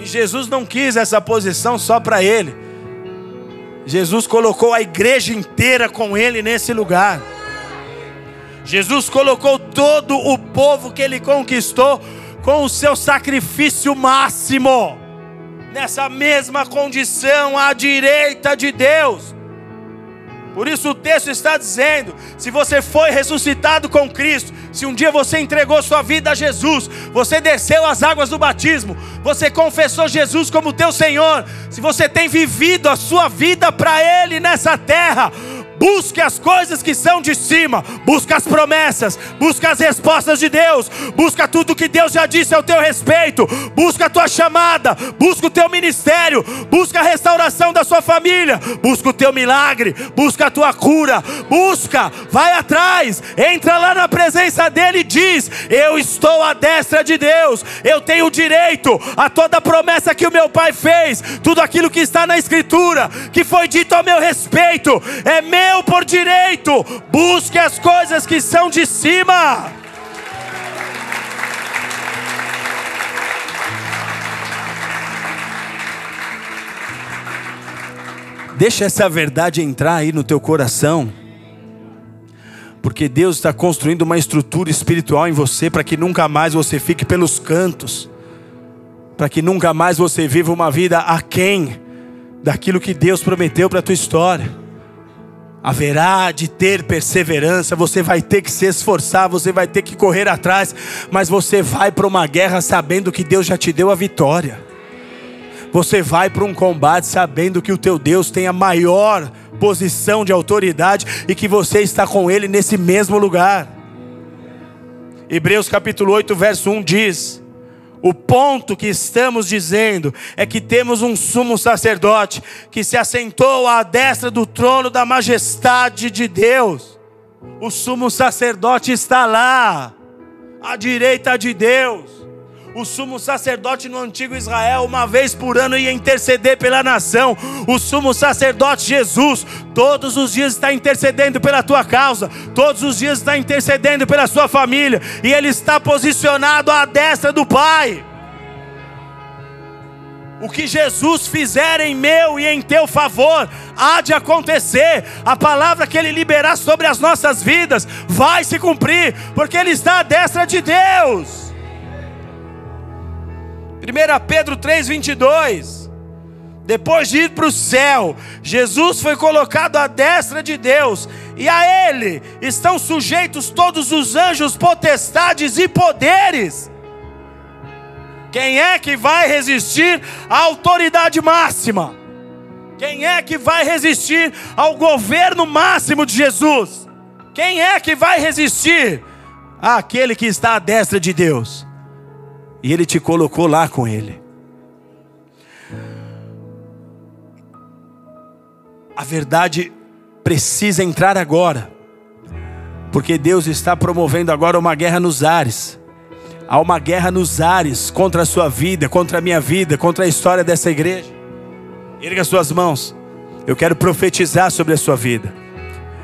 E Jesus não quis essa posição só para ele. Jesus colocou a igreja inteira com ele nesse lugar. Jesus colocou todo o povo que ele conquistou com o seu sacrifício máximo, nessa mesma condição à direita de Deus. Por isso o texto está dizendo: se você foi ressuscitado com Cristo, se um dia você entregou sua vida a Jesus, você desceu as águas do batismo, você confessou Jesus como teu Senhor, se você tem vivido a sua vida para Ele nessa terra, Busque as coisas que são de cima, busca as promessas, busca as respostas de Deus, busca tudo que Deus já disse ao teu respeito, busca a tua chamada, busca o teu ministério, busca a restauração da sua família, busca o teu milagre, busca a tua cura, busca, vai atrás, entra lá na presença dele e diz: Eu estou à destra de Deus, eu tenho direito a toda a promessa que o meu pai fez, tudo aquilo que está na Escritura, que foi dito ao meu respeito, é meu meu por direito. Busque as coisas que são de cima. Deixa essa verdade entrar aí no teu coração. Porque Deus está construindo uma estrutura espiritual em você para que nunca mais você fique pelos cantos. Para que nunca mais você viva uma vida aquém daquilo que Deus prometeu para a tua história haverá de ter perseverança, você vai ter que se esforçar, você vai ter que correr atrás, mas você vai para uma guerra sabendo que Deus já te deu a vitória. Você vai para um combate sabendo que o teu Deus tem a maior posição de autoridade e que você está com ele nesse mesmo lugar. Hebreus capítulo 8, verso 1 diz: o ponto que estamos dizendo é que temos um sumo sacerdote que se assentou à destra do trono da majestade de Deus. O sumo sacerdote está lá, à direita de Deus. O sumo sacerdote no antigo Israel, uma vez por ano, ia interceder pela nação. O sumo sacerdote Jesus, todos os dias está intercedendo pela tua causa, todos os dias está intercedendo pela sua família, e ele está posicionado à destra do Pai. O que Jesus fizer em meu e em teu favor, há de acontecer. A palavra que Ele liberar sobre as nossas vidas vai se cumprir, porque Ele está à destra de Deus. 1 Pedro 3,22. Depois de ir para o céu, Jesus foi colocado à destra de Deus, e a Ele estão sujeitos todos os anjos, potestades e poderes. Quem é que vai resistir à autoridade máxima? Quem é que vai resistir ao governo máximo de Jesus? Quem é que vai resistir àquele que está à destra de Deus? E Ele te colocou lá com Ele. A verdade precisa entrar agora, porque Deus está promovendo agora uma guerra nos ares. Há uma guerra nos ares contra a sua vida, contra a minha vida, contra a história dessa igreja. Erga suas mãos. Eu quero profetizar sobre a sua vida.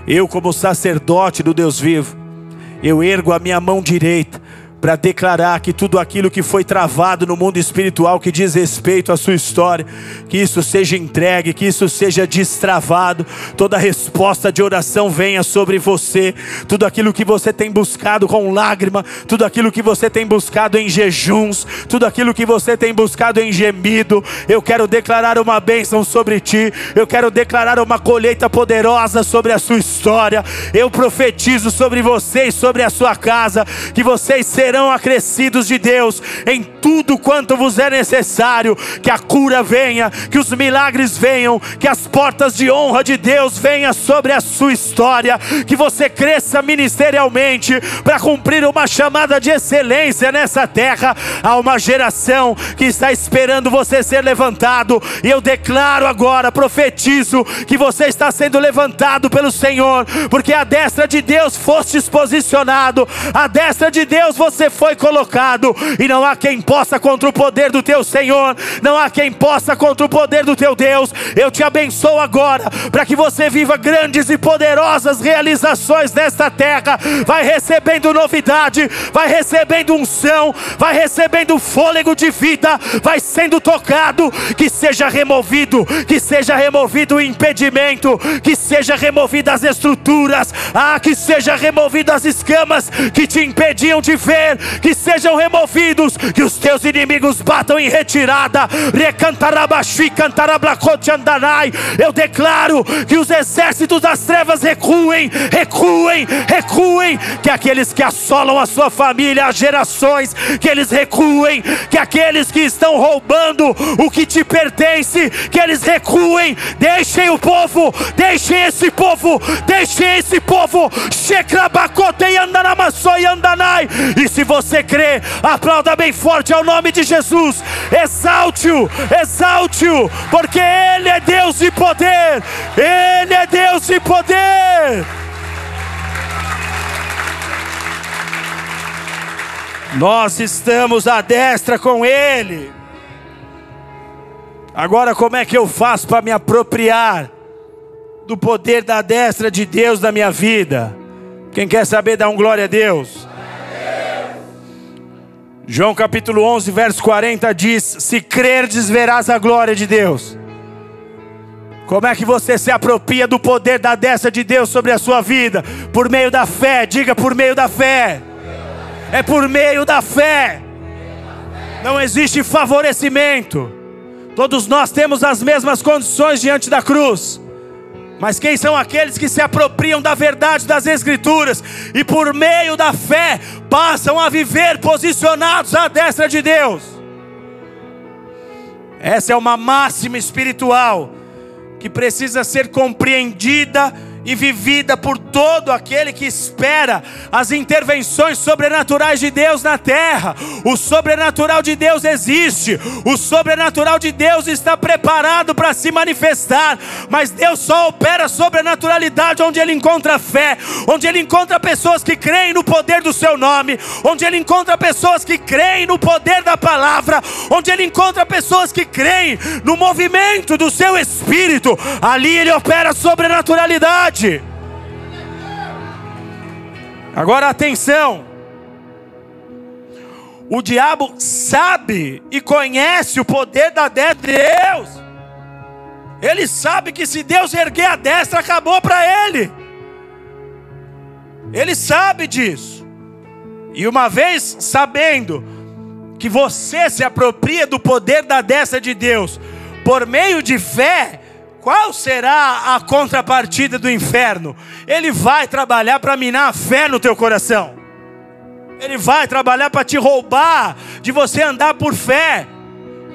Eu, como sacerdote do Deus vivo, eu ergo a minha mão direita para declarar que tudo aquilo que foi travado no mundo espiritual que diz respeito à sua história, que isso seja entregue, que isso seja destravado, toda resposta de oração venha sobre você, tudo aquilo que você tem buscado com lágrima, tudo aquilo que você tem buscado em jejuns, tudo aquilo que você tem buscado em gemido, eu quero declarar uma bênção sobre ti, eu quero declarar uma colheita poderosa sobre a sua história, eu profetizo sobre você e sobre a sua casa, que vocês serão serão acrescidos de Deus em tudo quanto vos é necessário. Que a cura venha, que os milagres venham, que as portas de honra de Deus venham sobre a sua história. Que você cresça ministerialmente para cumprir uma chamada de excelência nessa terra. Há uma geração que está esperando você ser levantado. E eu declaro agora, profetizo, que você está sendo levantado pelo Senhor, porque a destra de Deus foste posicionado, a destra de Deus você você foi colocado, e não há quem possa contra o poder do teu Senhor, não há quem possa contra o poder do teu Deus. Eu te abençoo agora, para que você viva grandes e poderosas realizações nesta terra. Vai recebendo novidade, vai recebendo unção, vai recebendo fôlego de vida, vai sendo tocado. Que seja removido, que seja removido o impedimento, que seja removida as estruturas, ah, que seja removida as escamas que te impediam de ver que sejam removidos, que os teus inimigos batam em retirada. Eu declaro que os exércitos das trevas recuem, recuem, recuem, que aqueles que assolam a sua família, as gerações, que eles recuem, que aqueles que estão roubando o que te pertence, que eles recuem, deixem o povo, deixem esse povo, deixem esse povo, e se você crê, aplauda bem forte ao nome de Jesus. Exalte-o, exalte-o, porque Ele é Deus de poder. Ele é Deus de poder. Nós estamos à destra com Ele. Agora, como é que eu faço para me apropriar do poder da destra de Deus na minha vida? Quem quer saber, dá um glória a Deus. João capítulo 11, verso 40 diz: Se crerdes, verás a glória de Deus. Como é que você se apropria do poder da destra de Deus sobre a sua vida? Por meio da fé, diga por meio da fé. É por meio da fé. Não existe favorecimento. Todos nós temos as mesmas condições diante da cruz. Mas quem são aqueles que se apropriam da verdade das Escrituras e por meio da fé passam a viver posicionados à destra de Deus? Essa é uma máxima espiritual que precisa ser compreendida e vivida por todo aquele que espera as intervenções sobrenaturais de Deus na terra. O sobrenatural de Deus existe, o sobrenatural de Deus está preparado para se manifestar, mas Deus só opera sobrenaturalidade onde Ele encontra fé, onde Ele encontra pessoas que creem no poder do Seu nome, onde Ele encontra pessoas que creem no poder da palavra, onde Ele encontra pessoas que creem no movimento do Seu Espírito, ali Ele opera sobrenaturalidade verdade. Agora atenção. O diabo sabe e conhece o poder da destra de Deus. Ele sabe que se Deus erguer a destra, acabou para ele. Ele sabe disso. E uma vez sabendo que você se apropria do poder da destra de Deus por meio de fé, qual será a contrapartida do inferno? Ele vai trabalhar para minar a fé no teu coração. Ele vai trabalhar para te roubar de você andar por fé.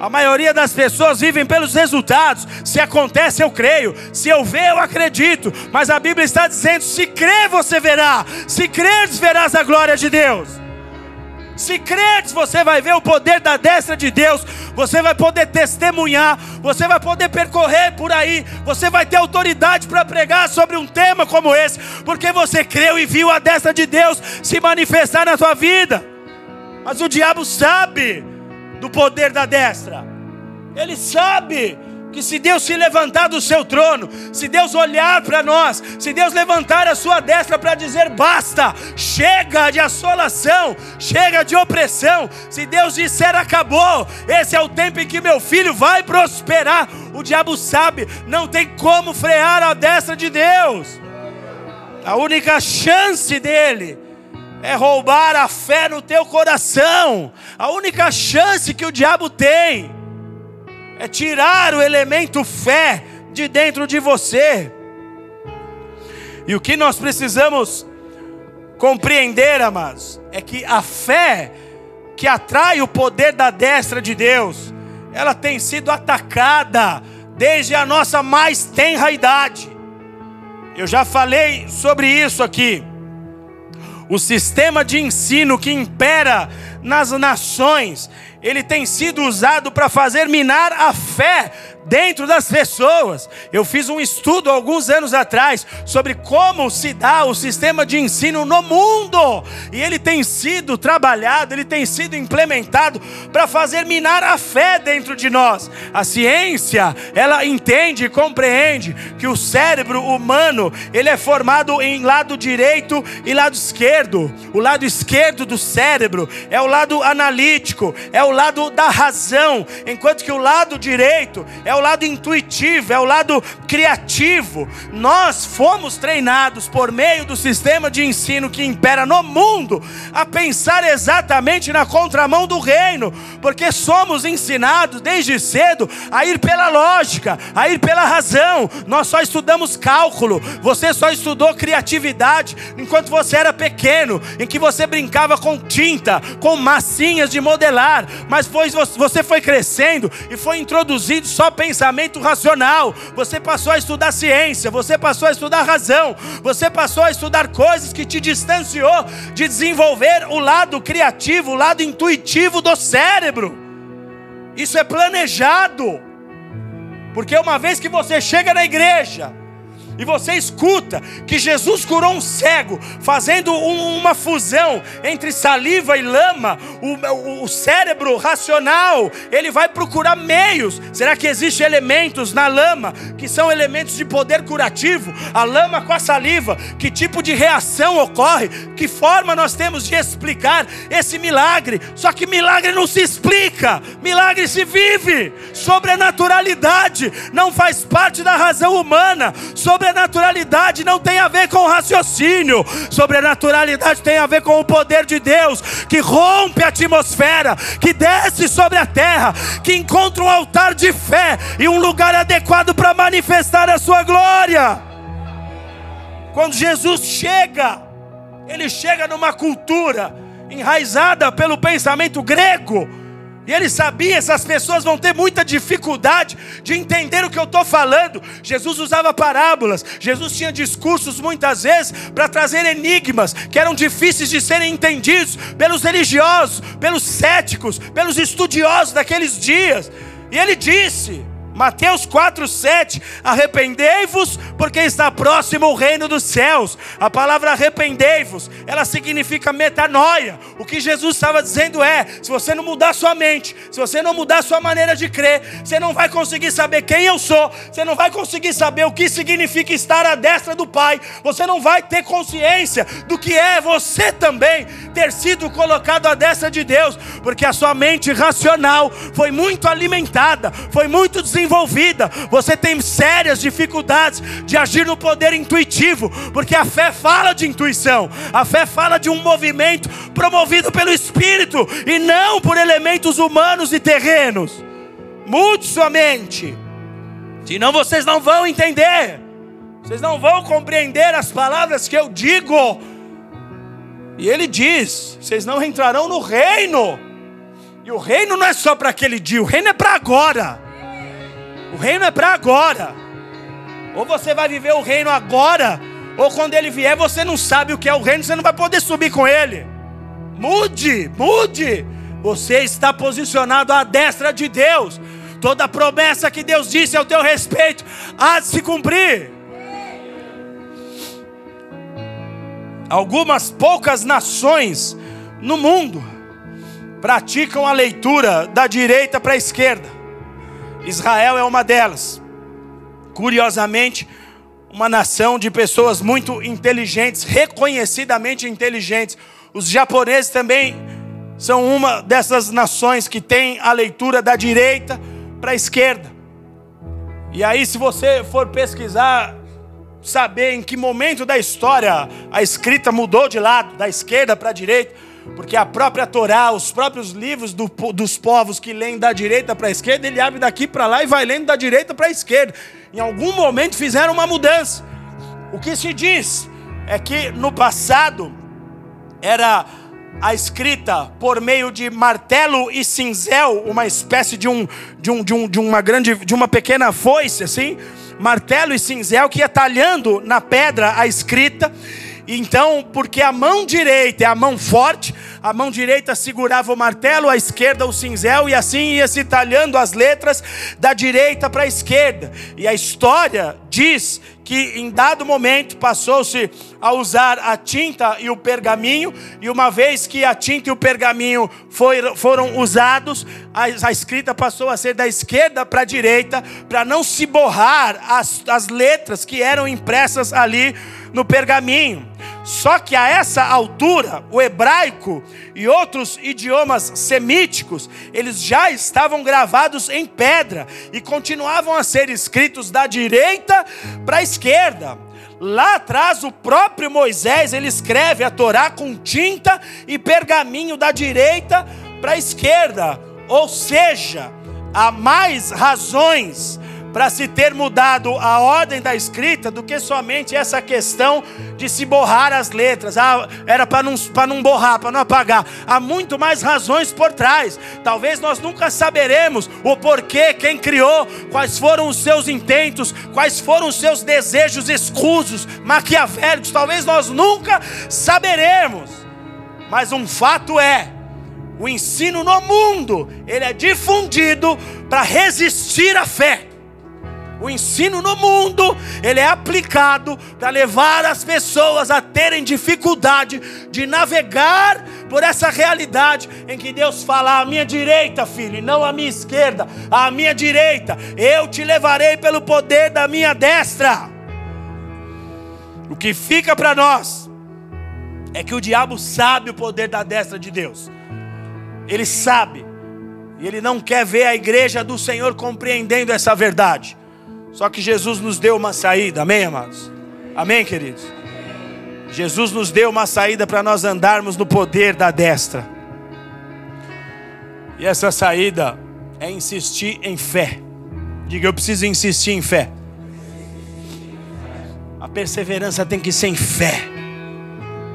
A maioria das pessoas vivem pelos resultados. Se acontece, eu creio. Se eu ver, eu acredito. Mas a Bíblia está dizendo: se crer, você verá. Se creres, verás a glória de Deus. Se creres, você vai ver o poder da destra de Deus. Você vai poder testemunhar. Você vai poder percorrer por aí. Você vai ter autoridade para pregar sobre um tema como esse. Porque você creu e viu a destra de Deus se manifestar na sua vida. Mas o diabo sabe do poder da destra. Ele sabe que se Deus se levantar do seu trono, se Deus olhar para nós, se Deus levantar a sua destra para dizer basta, chega de assolação, chega de opressão, se Deus disser acabou, esse é o tempo em que meu filho vai prosperar. O diabo sabe, não tem como frear a destra de Deus. A única chance dele é roubar a fé no teu coração. A única chance que o diabo tem é tirar o elemento fé de dentro de você. E o que nós precisamos compreender, amados, é que a fé que atrai o poder da destra de Deus, ela tem sido atacada desde a nossa mais tenra idade. Eu já falei sobre isso aqui. O sistema de ensino que impera nas nações, ele tem sido usado para fazer minar a fé dentro das pessoas. Eu fiz um estudo alguns anos atrás sobre como se dá o sistema de ensino no mundo, e ele tem sido trabalhado, ele tem sido implementado para fazer minar a fé dentro de nós. A ciência, ela entende e compreende que o cérebro humano, ele é formado em lado direito e lado esquerdo. O lado esquerdo do cérebro é o lado analítico, é o lado da razão, enquanto que o lado direito é o o lado intuitivo, é o lado criativo. Nós fomos treinados por meio do sistema de ensino que impera no mundo a pensar exatamente na contramão do reino, porque somos ensinados desde cedo a ir pela lógica, a ir pela razão. Nós só estudamos cálculo, você só estudou criatividade enquanto você era pequeno, em que você brincava com tinta, com massinhas de modelar, mas foi, você foi crescendo e foi introduzido só pensamento racional, você passou a estudar ciência, você passou a estudar razão, você passou a estudar coisas que te distanciou de desenvolver o lado criativo, o lado intuitivo do cérebro. Isso é planejado. Porque uma vez que você chega na igreja, e você escuta que Jesus curou um cego, fazendo um, uma fusão entre saliva e lama, o, o, o, cérebro racional, ele vai procurar meios. Será que existem elementos na lama que são elementos de poder curativo? A lama com a saliva, que tipo de reação ocorre? Que forma nós temos de explicar esse milagre? Só que milagre não se explica, milagre se vive. Sobrenaturalidade não faz parte da razão humana. Sobre Sobrenaturalidade não tem a ver com raciocínio, sobrenaturalidade tem a ver com o poder de Deus que rompe a atmosfera, que desce sobre a terra, que encontra um altar de fé e um lugar adequado para manifestar a sua glória. Quando Jesus chega, ele chega numa cultura enraizada pelo pensamento grego e ele sabia, essas pessoas vão ter muita dificuldade de entender o que eu estou falando. Jesus usava parábolas, Jesus tinha discursos muitas vezes para trazer enigmas que eram difíceis de serem entendidos pelos religiosos, pelos céticos, pelos estudiosos daqueles dias. E ele disse: Mateus 4:7, arrependei-vos, porque está próximo o reino dos céus. A palavra arrependei-vos, ela significa metanoia. O que Jesus estava dizendo é: se você não mudar sua mente, se você não mudar sua maneira de crer, você não vai conseguir saber quem eu sou, você não vai conseguir saber o que significa estar à destra do Pai, você não vai ter consciência do que é você também ter sido colocado à destra de Deus, porque a sua mente racional foi muito alimentada, foi muito desenvolvida. Você tem sérias dificuldades de agir no poder intuitivo, porque a fé fala de intuição, a fé fala de um movimento promovido pelo Espírito e não por elementos humanos e terrenos. Mude sua mente, senão vocês não vão entender, vocês não vão compreender as palavras que eu digo. E ele diz: vocês não entrarão no reino. E o reino não é só para aquele dia, o reino é para agora. O reino é para agora. Ou você vai viver o reino agora, ou quando ele vier você não sabe o que é o reino, você não vai poder subir com ele. Mude, mude. Você está posicionado à destra de Deus. Toda promessa que Deus disse ao teu respeito há de se cumprir. Algumas poucas nações no mundo praticam a leitura da direita para a esquerda. Israel é uma delas. Curiosamente, uma nação de pessoas muito inteligentes, reconhecidamente inteligentes. Os japoneses também são uma dessas nações que tem a leitura da direita para a esquerda. E aí, se você for pesquisar, saber em que momento da história a escrita mudou de lado, da esquerda para a direita, porque a própria Torá, os próprios livros do, dos povos que leem da direita para a esquerda, ele abre daqui para lá e vai lendo da direita para a esquerda. Em algum momento fizeram uma mudança. O que se diz é que no passado era a escrita por meio de martelo e cinzel, uma espécie de um de, um, de, um, de uma grande de uma pequena foice assim, martelo e cinzel que ia talhando na pedra a escrita então, porque a mão direita é a mão forte, a mão direita segurava o martelo, a esquerda o cinzel, e assim ia se talhando as letras da direita para a esquerda. E a história diz que em dado momento passou-se a usar a tinta e o pergaminho, e uma vez que a tinta e o pergaminho foram usados, a, escrita passou a ser da esquerda para a direita, para não se borrar as, as letras que eram impressas ali no pergaminho. Só que a essa altura, o hebraico e outros idiomas semíticos, eles já estavam gravados em pedra e continuavam a ser escritos da direita para a esquerda. Lá atrás, o próprio Moisés, ele escreve a Torá com tinta e pergaminho da direita para a esquerda. Ou seja, há mais razões para se ter mudado a ordem da escrita do que somente essa questão de se borrar as letras. Ah, era para não, não borrar, para não apagar. Há muito mais razões por trás. Talvez nós nunca saberemos o porquê, quem criou, quais foram os seus intentos, quais foram os seus desejos escusos, maquiavélicos. Talvez nós nunca saberemos. Mas um fato é, o ensino no mundo, ele é difundido para resistir à fé. O ensino no mundo, ele é aplicado para levar as pessoas a terem dificuldade de navegar por essa realidade em que Deus fala à minha direita, filho, e não à minha esquerda, à minha direita, eu te levarei pelo poder da minha destra. O que fica para nós é que o diabo sabe o poder da destra de Deus. Ele sabe. E ele não quer ver a igreja do Senhor compreendendo essa verdade. Só que Jesus nos deu uma saída, amém, amados? Amém, queridos? Jesus nos deu uma saída para nós andarmos no poder da destra. E essa saída é insistir em fé. Diga, eu preciso insistir em fé. A perseverança tem que ser em fé.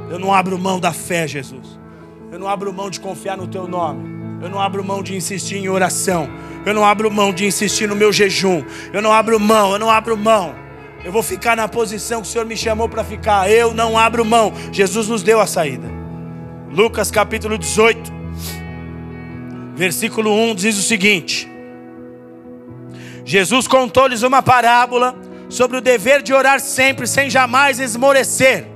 Eu não abro mão da fé, Jesus. Eu não abro mão de confiar no teu nome. Eu não abro mão de insistir em oração. Eu não abro mão de insistir no meu jejum. Eu não abro mão, eu não abro mão. Eu vou ficar na posição que o Senhor me chamou para ficar. Eu não abro mão. Jesus nos deu a saída. Lucas capítulo 18, versículo 1 diz o seguinte: Jesus contou-lhes uma parábola sobre o dever de orar sempre, sem jamais esmorecer.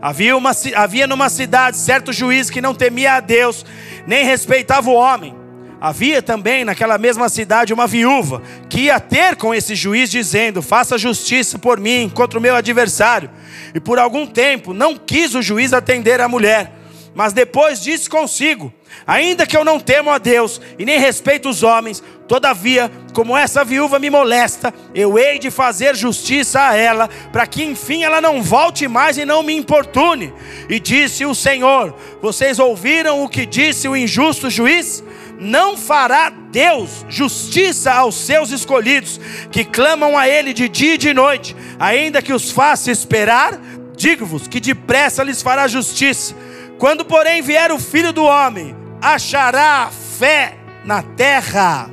Havia, uma, havia numa cidade certo juiz que não temia a Deus, nem respeitava o homem. Havia também naquela mesma cidade uma viúva que ia ter com esse juiz, dizendo: Faça justiça por mim contra o meu adversário. E por algum tempo não quis o juiz atender a mulher. Mas depois disse consigo: Ainda que eu não temo a Deus e nem respeito os homens, todavia, como essa viúva me molesta, eu hei de fazer justiça a ela, para que enfim ela não volte mais e não me importune. E disse o Senhor: Vocês ouviram o que disse o injusto juiz? Não fará Deus justiça aos seus escolhidos, que clamam a Ele de dia e de noite, ainda que os faça esperar, digo-vos que depressa lhes fará justiça. Quando, porém, vier o filho do homem, achará fé na terra.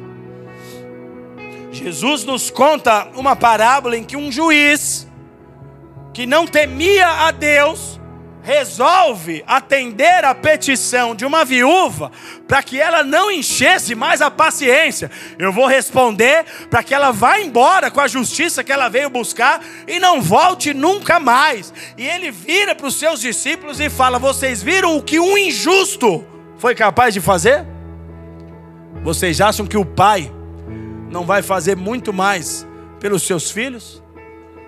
Jesus nos conta uma parábola em que um juiz, que não temia a Deus, resolve atender a petição de uma viúva para que ela não enchesse mais a paciência. Eu vou responder para que ela vá embora com a justiça que ela veio buscar e não volte nunca mais. E ele vira para os seus discípulos e fala: Vocês viram o que um injusto foi capaz de fazer? Vocês acham que o pai não vai fazer muito mais pelos seus filhos?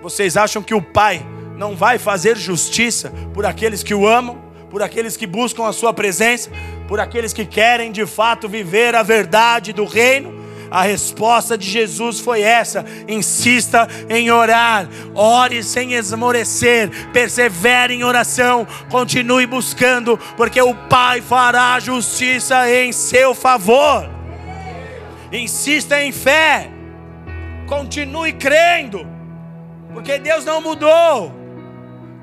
Vocês acham que o pai não vai fazer justiça por aqueles que o amam, por aqueles que buscam a sua presença, por aqueles que querem de fato viver a verdade do reino? A resposta de Jesus foi essa: insista em orar, ore sem esmorecer, persevere em oração, continue buscando, porque o Pai fará justiça em seu favor. Insista em fé, continue crendo, porque Deus não mudou.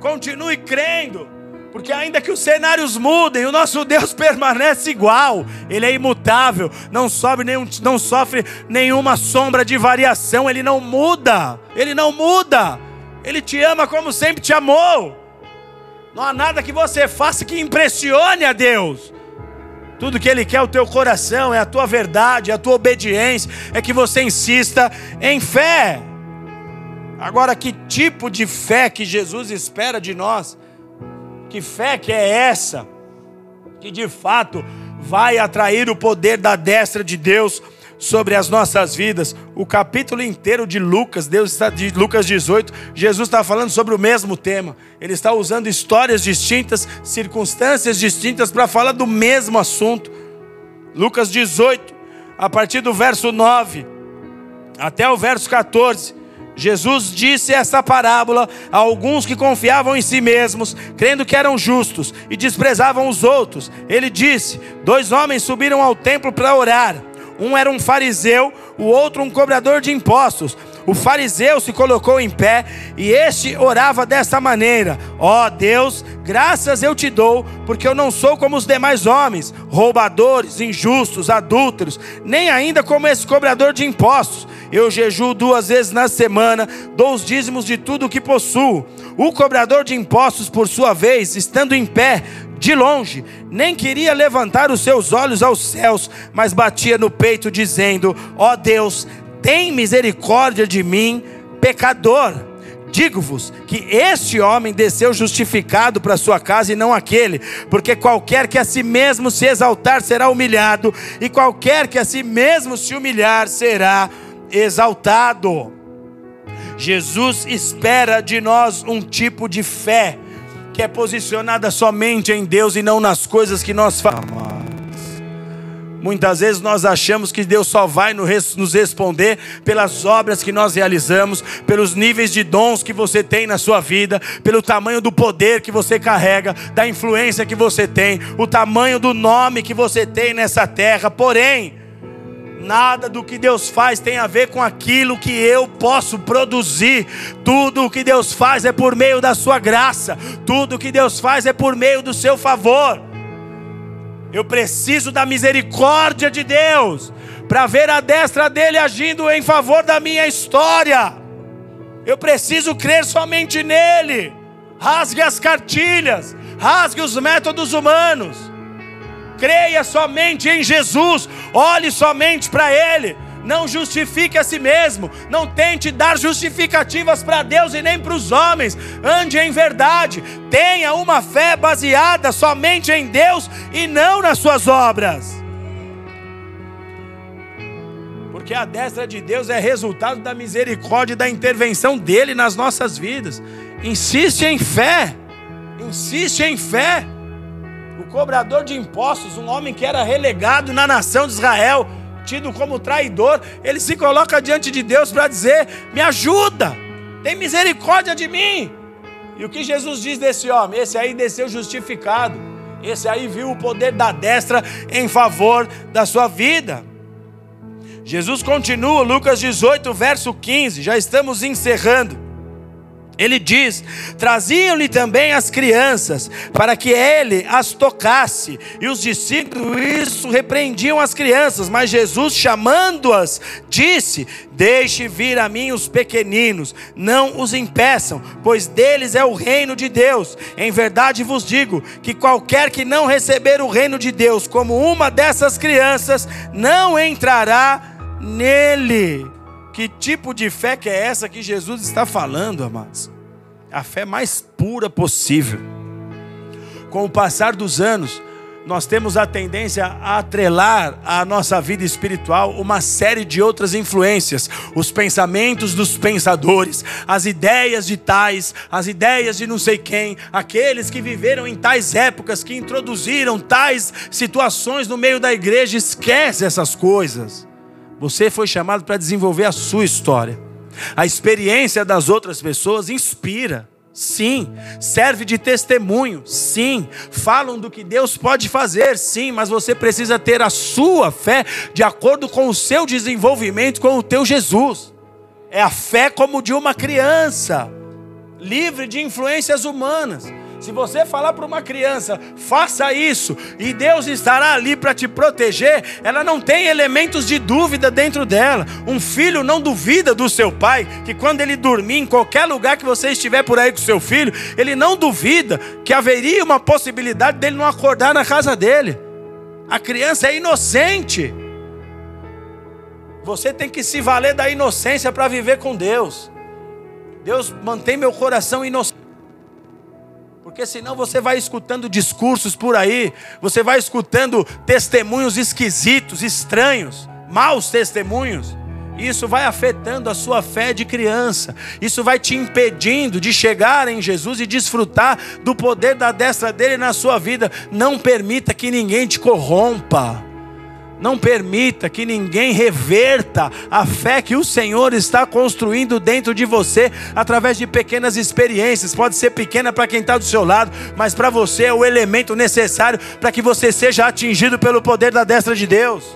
Continue crendo, porque ainda que os cenários mudem, o nosso Deus permanece igual. Ele é imutável, não sofre, nenhum, não sofre nenhuma sombra de variação. Ele não muda. Ele não muda. Ele te ama como sempre te amou. Não há nada que você faça que impressione a Deus. Tudo que Ele quer é o teu coração, é a tua verdade, é a tua obediência, é que você insista em fé. Agora, que tipo de fé que Jesus espera de nós? Que fé que é essa? Que de fato vai atrair o poder da destra de Deus sobre as nossas vidas. O capítulo inteiro de Lucas, Deus está de Lucas 18, Jesus está falando sobre o mesmo tema. Ele está usando histórias distintas, circunstâncias distintas para falar do mesmo assunto. Lucas 18, a partir do verso 9 até o verso 14. Jesus disse essa parábola a alguns que confiavam em si mesmos, crendo que eram justos e desprezavam os outros. Ele disse: Dois homens subiram ao templo para orar. Um era um fariseu, o outro um cobrador de impostos. O fariseu se colocou em pé e este orava desta maneira: Ó oh Deus, graças eu te dou, porque eu não sou como os demais homens, roubadores, injustos, adúlteros, nem ainda como esse cobrador de impostos. Eu jejuo duas vezes na semana, dou os dízimos de tudo o que possuo. O cobrador de impostos, por sua vez, estando em pé, de longe, nem queria levantar os seus olhos aos céus, mas batia no peito, dizendo: Ó oh Deus, tem misericórdia de mim, pecador. Digo-vos que este homem desceu justificado para sua casa e não aquele, porque qualquer que a si mesmo se exaltar será humilhado, e qualquer que a si mesmo se humilhar será exaltado. Jesus espera de nós um tipo de fé que é posicionada somente em Deus e não nas coisas que nós fazemos. Muitas vezes nós achamos que Deus só vai nos responder pelas obras que nós realizamos, pelos níveis de dons que você tem na sua vida, pelo tamanho do poder que você carrega, da influência que você tem, o tamanho do nome que você tem nessa terra. Porém, Nada do que Deus faz tem a ver com aquilo que eu posso produzir. Tudo o que Deus faz é por meio da sua graça. Tudo o que Deus faz é por meio do seu favor. Eu preciso da misericórdia de Deus para ver a destra dele agindo em favor da minha história. Eu preciso crer somente nele. Rasgue as cartilhas, rasgue os métodos humanos creia somente em Jesus, olhe somente para Ele, Não justifique a si mesmo. Não tente dar justificativas para Deus e nem para os homens. Ande em verdade. Tenha uma fé baseada somente em Deus e não nas suas obras. Porque a destra de Deus é resultado da misericórdia e da intervenção dele nas nossas vidas. Insiste em fé. Insiste em fé. Cobrador de impostos, um homem que era relegado na nação de Israel, tido como traidor, ele se coloca diante de Deus para dizer: Me ajuda, tem misericórdia de mim. E o que Jesus diz desse homem? Esse aí desceu justificado, esse aí viu o poder da destra em favor da sua vida. Jesus continua, Lucas 18, verso 15, já estamos encerrando. Ele diz: traziam-lhe também as crianças, para que ele as tocasse. E os discípulos isso repreendiam as crianças, mas Jesus, chamando-as, disse: Deixe vir a mim os pequeninos, não os impeçam, pois deles é o reino de Deus. Em verdade vos digo que qualquer que não receber o reino de Deus como uma dessas crianças, não entrará nele. Que tipo de fé que é essa que Jesus está falando, amados? A fé mais pura possível. Com o passar dos anos, nós temos a tendência a atrelar à nossa vida espiritual uma série de outras influências, os pensamentos dos pensadores, as ideias de tais, as ideias de não sei quem, aqueles que viveram em tais épocas, que introduziram tais situações no meio da igreja, esquece essas coisas. Você foi chamado para desenvolver a sua história. A experiência das outras pessoas inspira. Sim, serve de testemunho, sim, falam do que Deus pode fazer, sim, mas você precisa ter a sua fé de acordo com o seu desenvolvimento com o teu Jesus. É a fé como de uma criança, livre de influências humanas. Se você falar para uma criança, faça isso, e Deus estará ali para te proteger, ela não tem elementos de dúvida dentro dela. Um filho não duvida do seu pai, que quando ele dormir em qualquer lugar que você estiver por aí com seu filho, ele não duvida que haveria uma possibilidade dele não acordar na casa dele. A criança é inocente. Você tem que se valer da inocência para viver com Deus. Deus mantém meu coração inocente. Porque senão você vai escutando discursos por aí, você vai escutando testemunhos esquisitos, estranhos, maus testemunhos. Isso vai afetando a sua fé de criança. Isso vai te impedindo de chegar em Jesus e desfrutar do poder da destra dele na sua vida. Não permita que ninguém te corrompa. Não permita que ninguém reverta a fé que o Senhor está construindo dentro de você através de pequenas experiências. Pode ser pequena para quem está do seu lado, mas para você é o elemento necessário para que você seja atingido pelo poder da destra de Deus.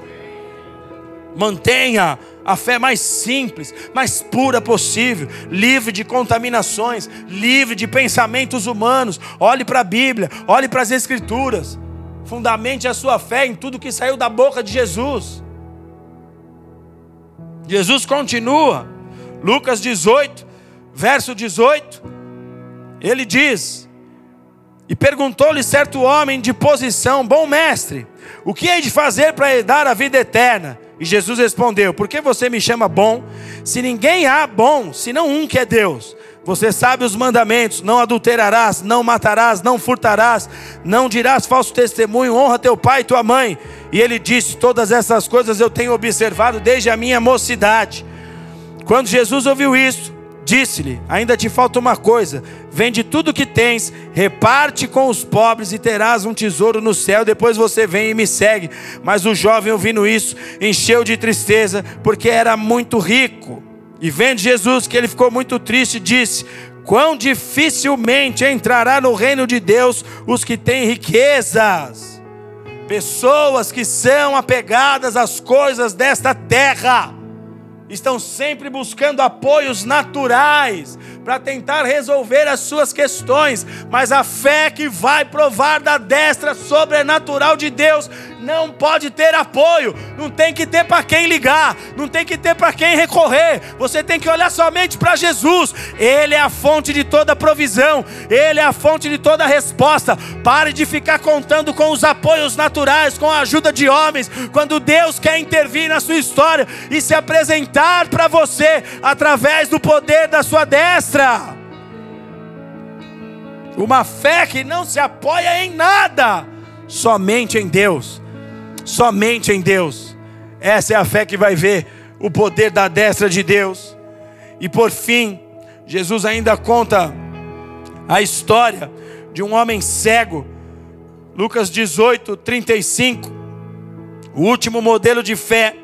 Mantenha a fé mais simples, mais pura possível, livre de contaminações, livre de pensamentos humanos. Olhe para a Bíblia, olhe para as Escrituras. Fundamente a sua fé em tudo que saiu da boca de Jesus. Jesus continua, Lucas 18, verso 18, ele diz: E perguntou-lhe certo homem de posição, bom mestre, o que hei de fazer para herdar a vida eterna? E Jesus respondeu: Por que você me chama bom? Se ninguém há bom, senão um que é Deus. Você sabe os mandamentos: não adulterarás, não matarás, não furtarás, não dirás falso testemunho, honra teu pai e tua mãe. E ele disse: Todas essas coisas eu tenho observado desde a minha mocidade. Quando Jesus ouviu isso, disse-lhe: Ainda te falta uma coisa: vende tudo que tens, reparte com os pobres e terás um tesouro no céu. Depois você vem e me segue. Mas o jovem, ouvindo isso, encheu de tristeza, porque era muito rico. E vendo Jesus que ele ficou muito triste, disse: Quão dificilmente entrará no reino de Deus os que têm riquezas, pessoas que são apegadas às coisas desta terra, estão sempre buscando apoios naturais para tentar resolver as suas questões, mas a fé que vai provar da destra sobrenatural de Deus não pode ter apoio, não tem que ter para quem ligar, não tem que ter para quem recorrer. Você tem que olhar somente para Jesus. Ele é a fonte de toda provisão, ele é a fonte de toda resposta. Pare de ficar contando com os apoios naturais, com a ajuda de homens, quando Deus quer intervir na sua história e se apresentar para você através do poder da sua destra. Uma fé que não se apoia em nada, somente em Deus. Somente em Deus. Essa é a fé que vai ver o poder da destra de Deus. E por fim, Jesus ainda conta a história de um homem cego. Lucas 18, 35. O último modelo de fé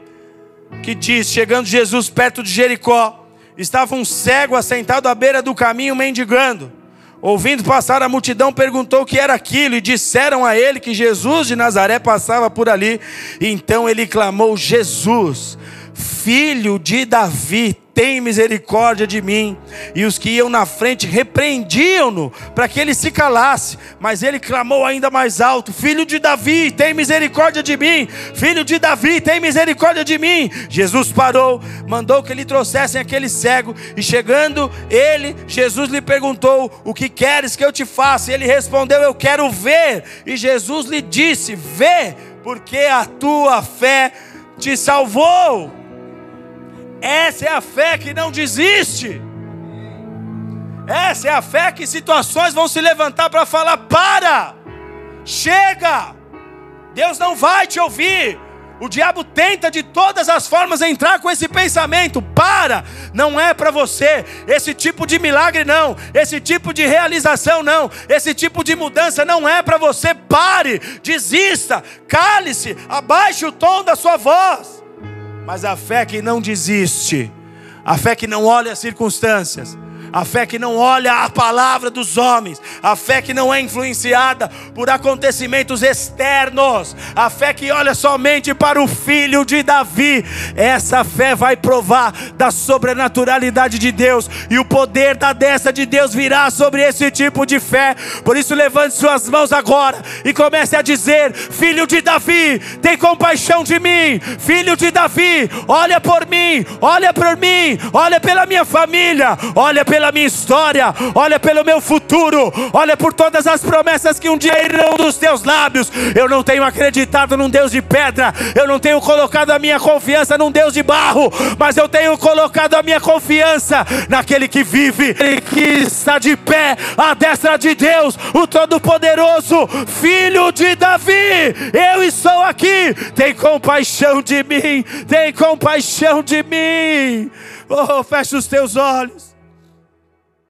que diz: chegando Jesus perto de Jericó, estava um cego assentado à beira do caminho mendigando. Ouvindo passar a multidão, perguntou o que era aquilo, e disseram a ele que Jesus de Nazaré passava por ali. Então ele clamou: Jesus, filho de Davi, tem misericórdia de mim. E os que iam na frente repreendiam-no para que ele se calasse. Mas ele clamou ainda mais alto: Filho de Davi, tem misericórdia de mim. Filho de Davi, tem misericórdia de mim. Jesus parou, mandou que lhe trouxessem aquele cego. E chegando ele, Jesus lhe perguntou: O que queres que eu te faça? E ele respondeu: Eu quero ver. E Jesus lhe disse: Vê, porque a tua fé te salvou. Essa é a fé que não desiste. Essa é a fé que situações vão se levantar para falar: para, chega, Deus não vai te ouvir. O diabo tenta de todas as formas entrar com esse pensamento: para, não é para você. Esse tipo de milagre não, esse tipo de realização não, esse tipo de mudança não é para você. Pare, desista, cale-se, abaixe o tom da sua voz. Mas a fé que não desiste, a fé que não olha as circunstâncias, a fé que não olha a palavra dos homens, a fé que não é influenciada por acontecimentos externos, a fé que olha somente para o filho de Davi, essa fé vai provar da sobrenaturalidade de Deus. E o poder da destra de Deus virá sobre esse tipo de fé. Por isso, levante suas mãos agora e comece a dizer: Filho de Davi, tem compaixão de mim, filho de Davi, olha por mim, olha por mim, olha pela minha família, olha pela pela minha história, olha pelo meu futuro, olha por todas as promessas que um dia irão dos teus lábios. Eu não tenho acreditado num Deus de pedra, eu não tenho colocado a minha confiança num Deus de barro, mas eu tenho colocado a minha confiança naquele que vive, que está de pé à destra de Deus, o Todo-Poderoso, Filho de Davi. Eu estou aqui, tem compaixão de mim, tem compaixão de mim. Oh, fecha os teus olhos.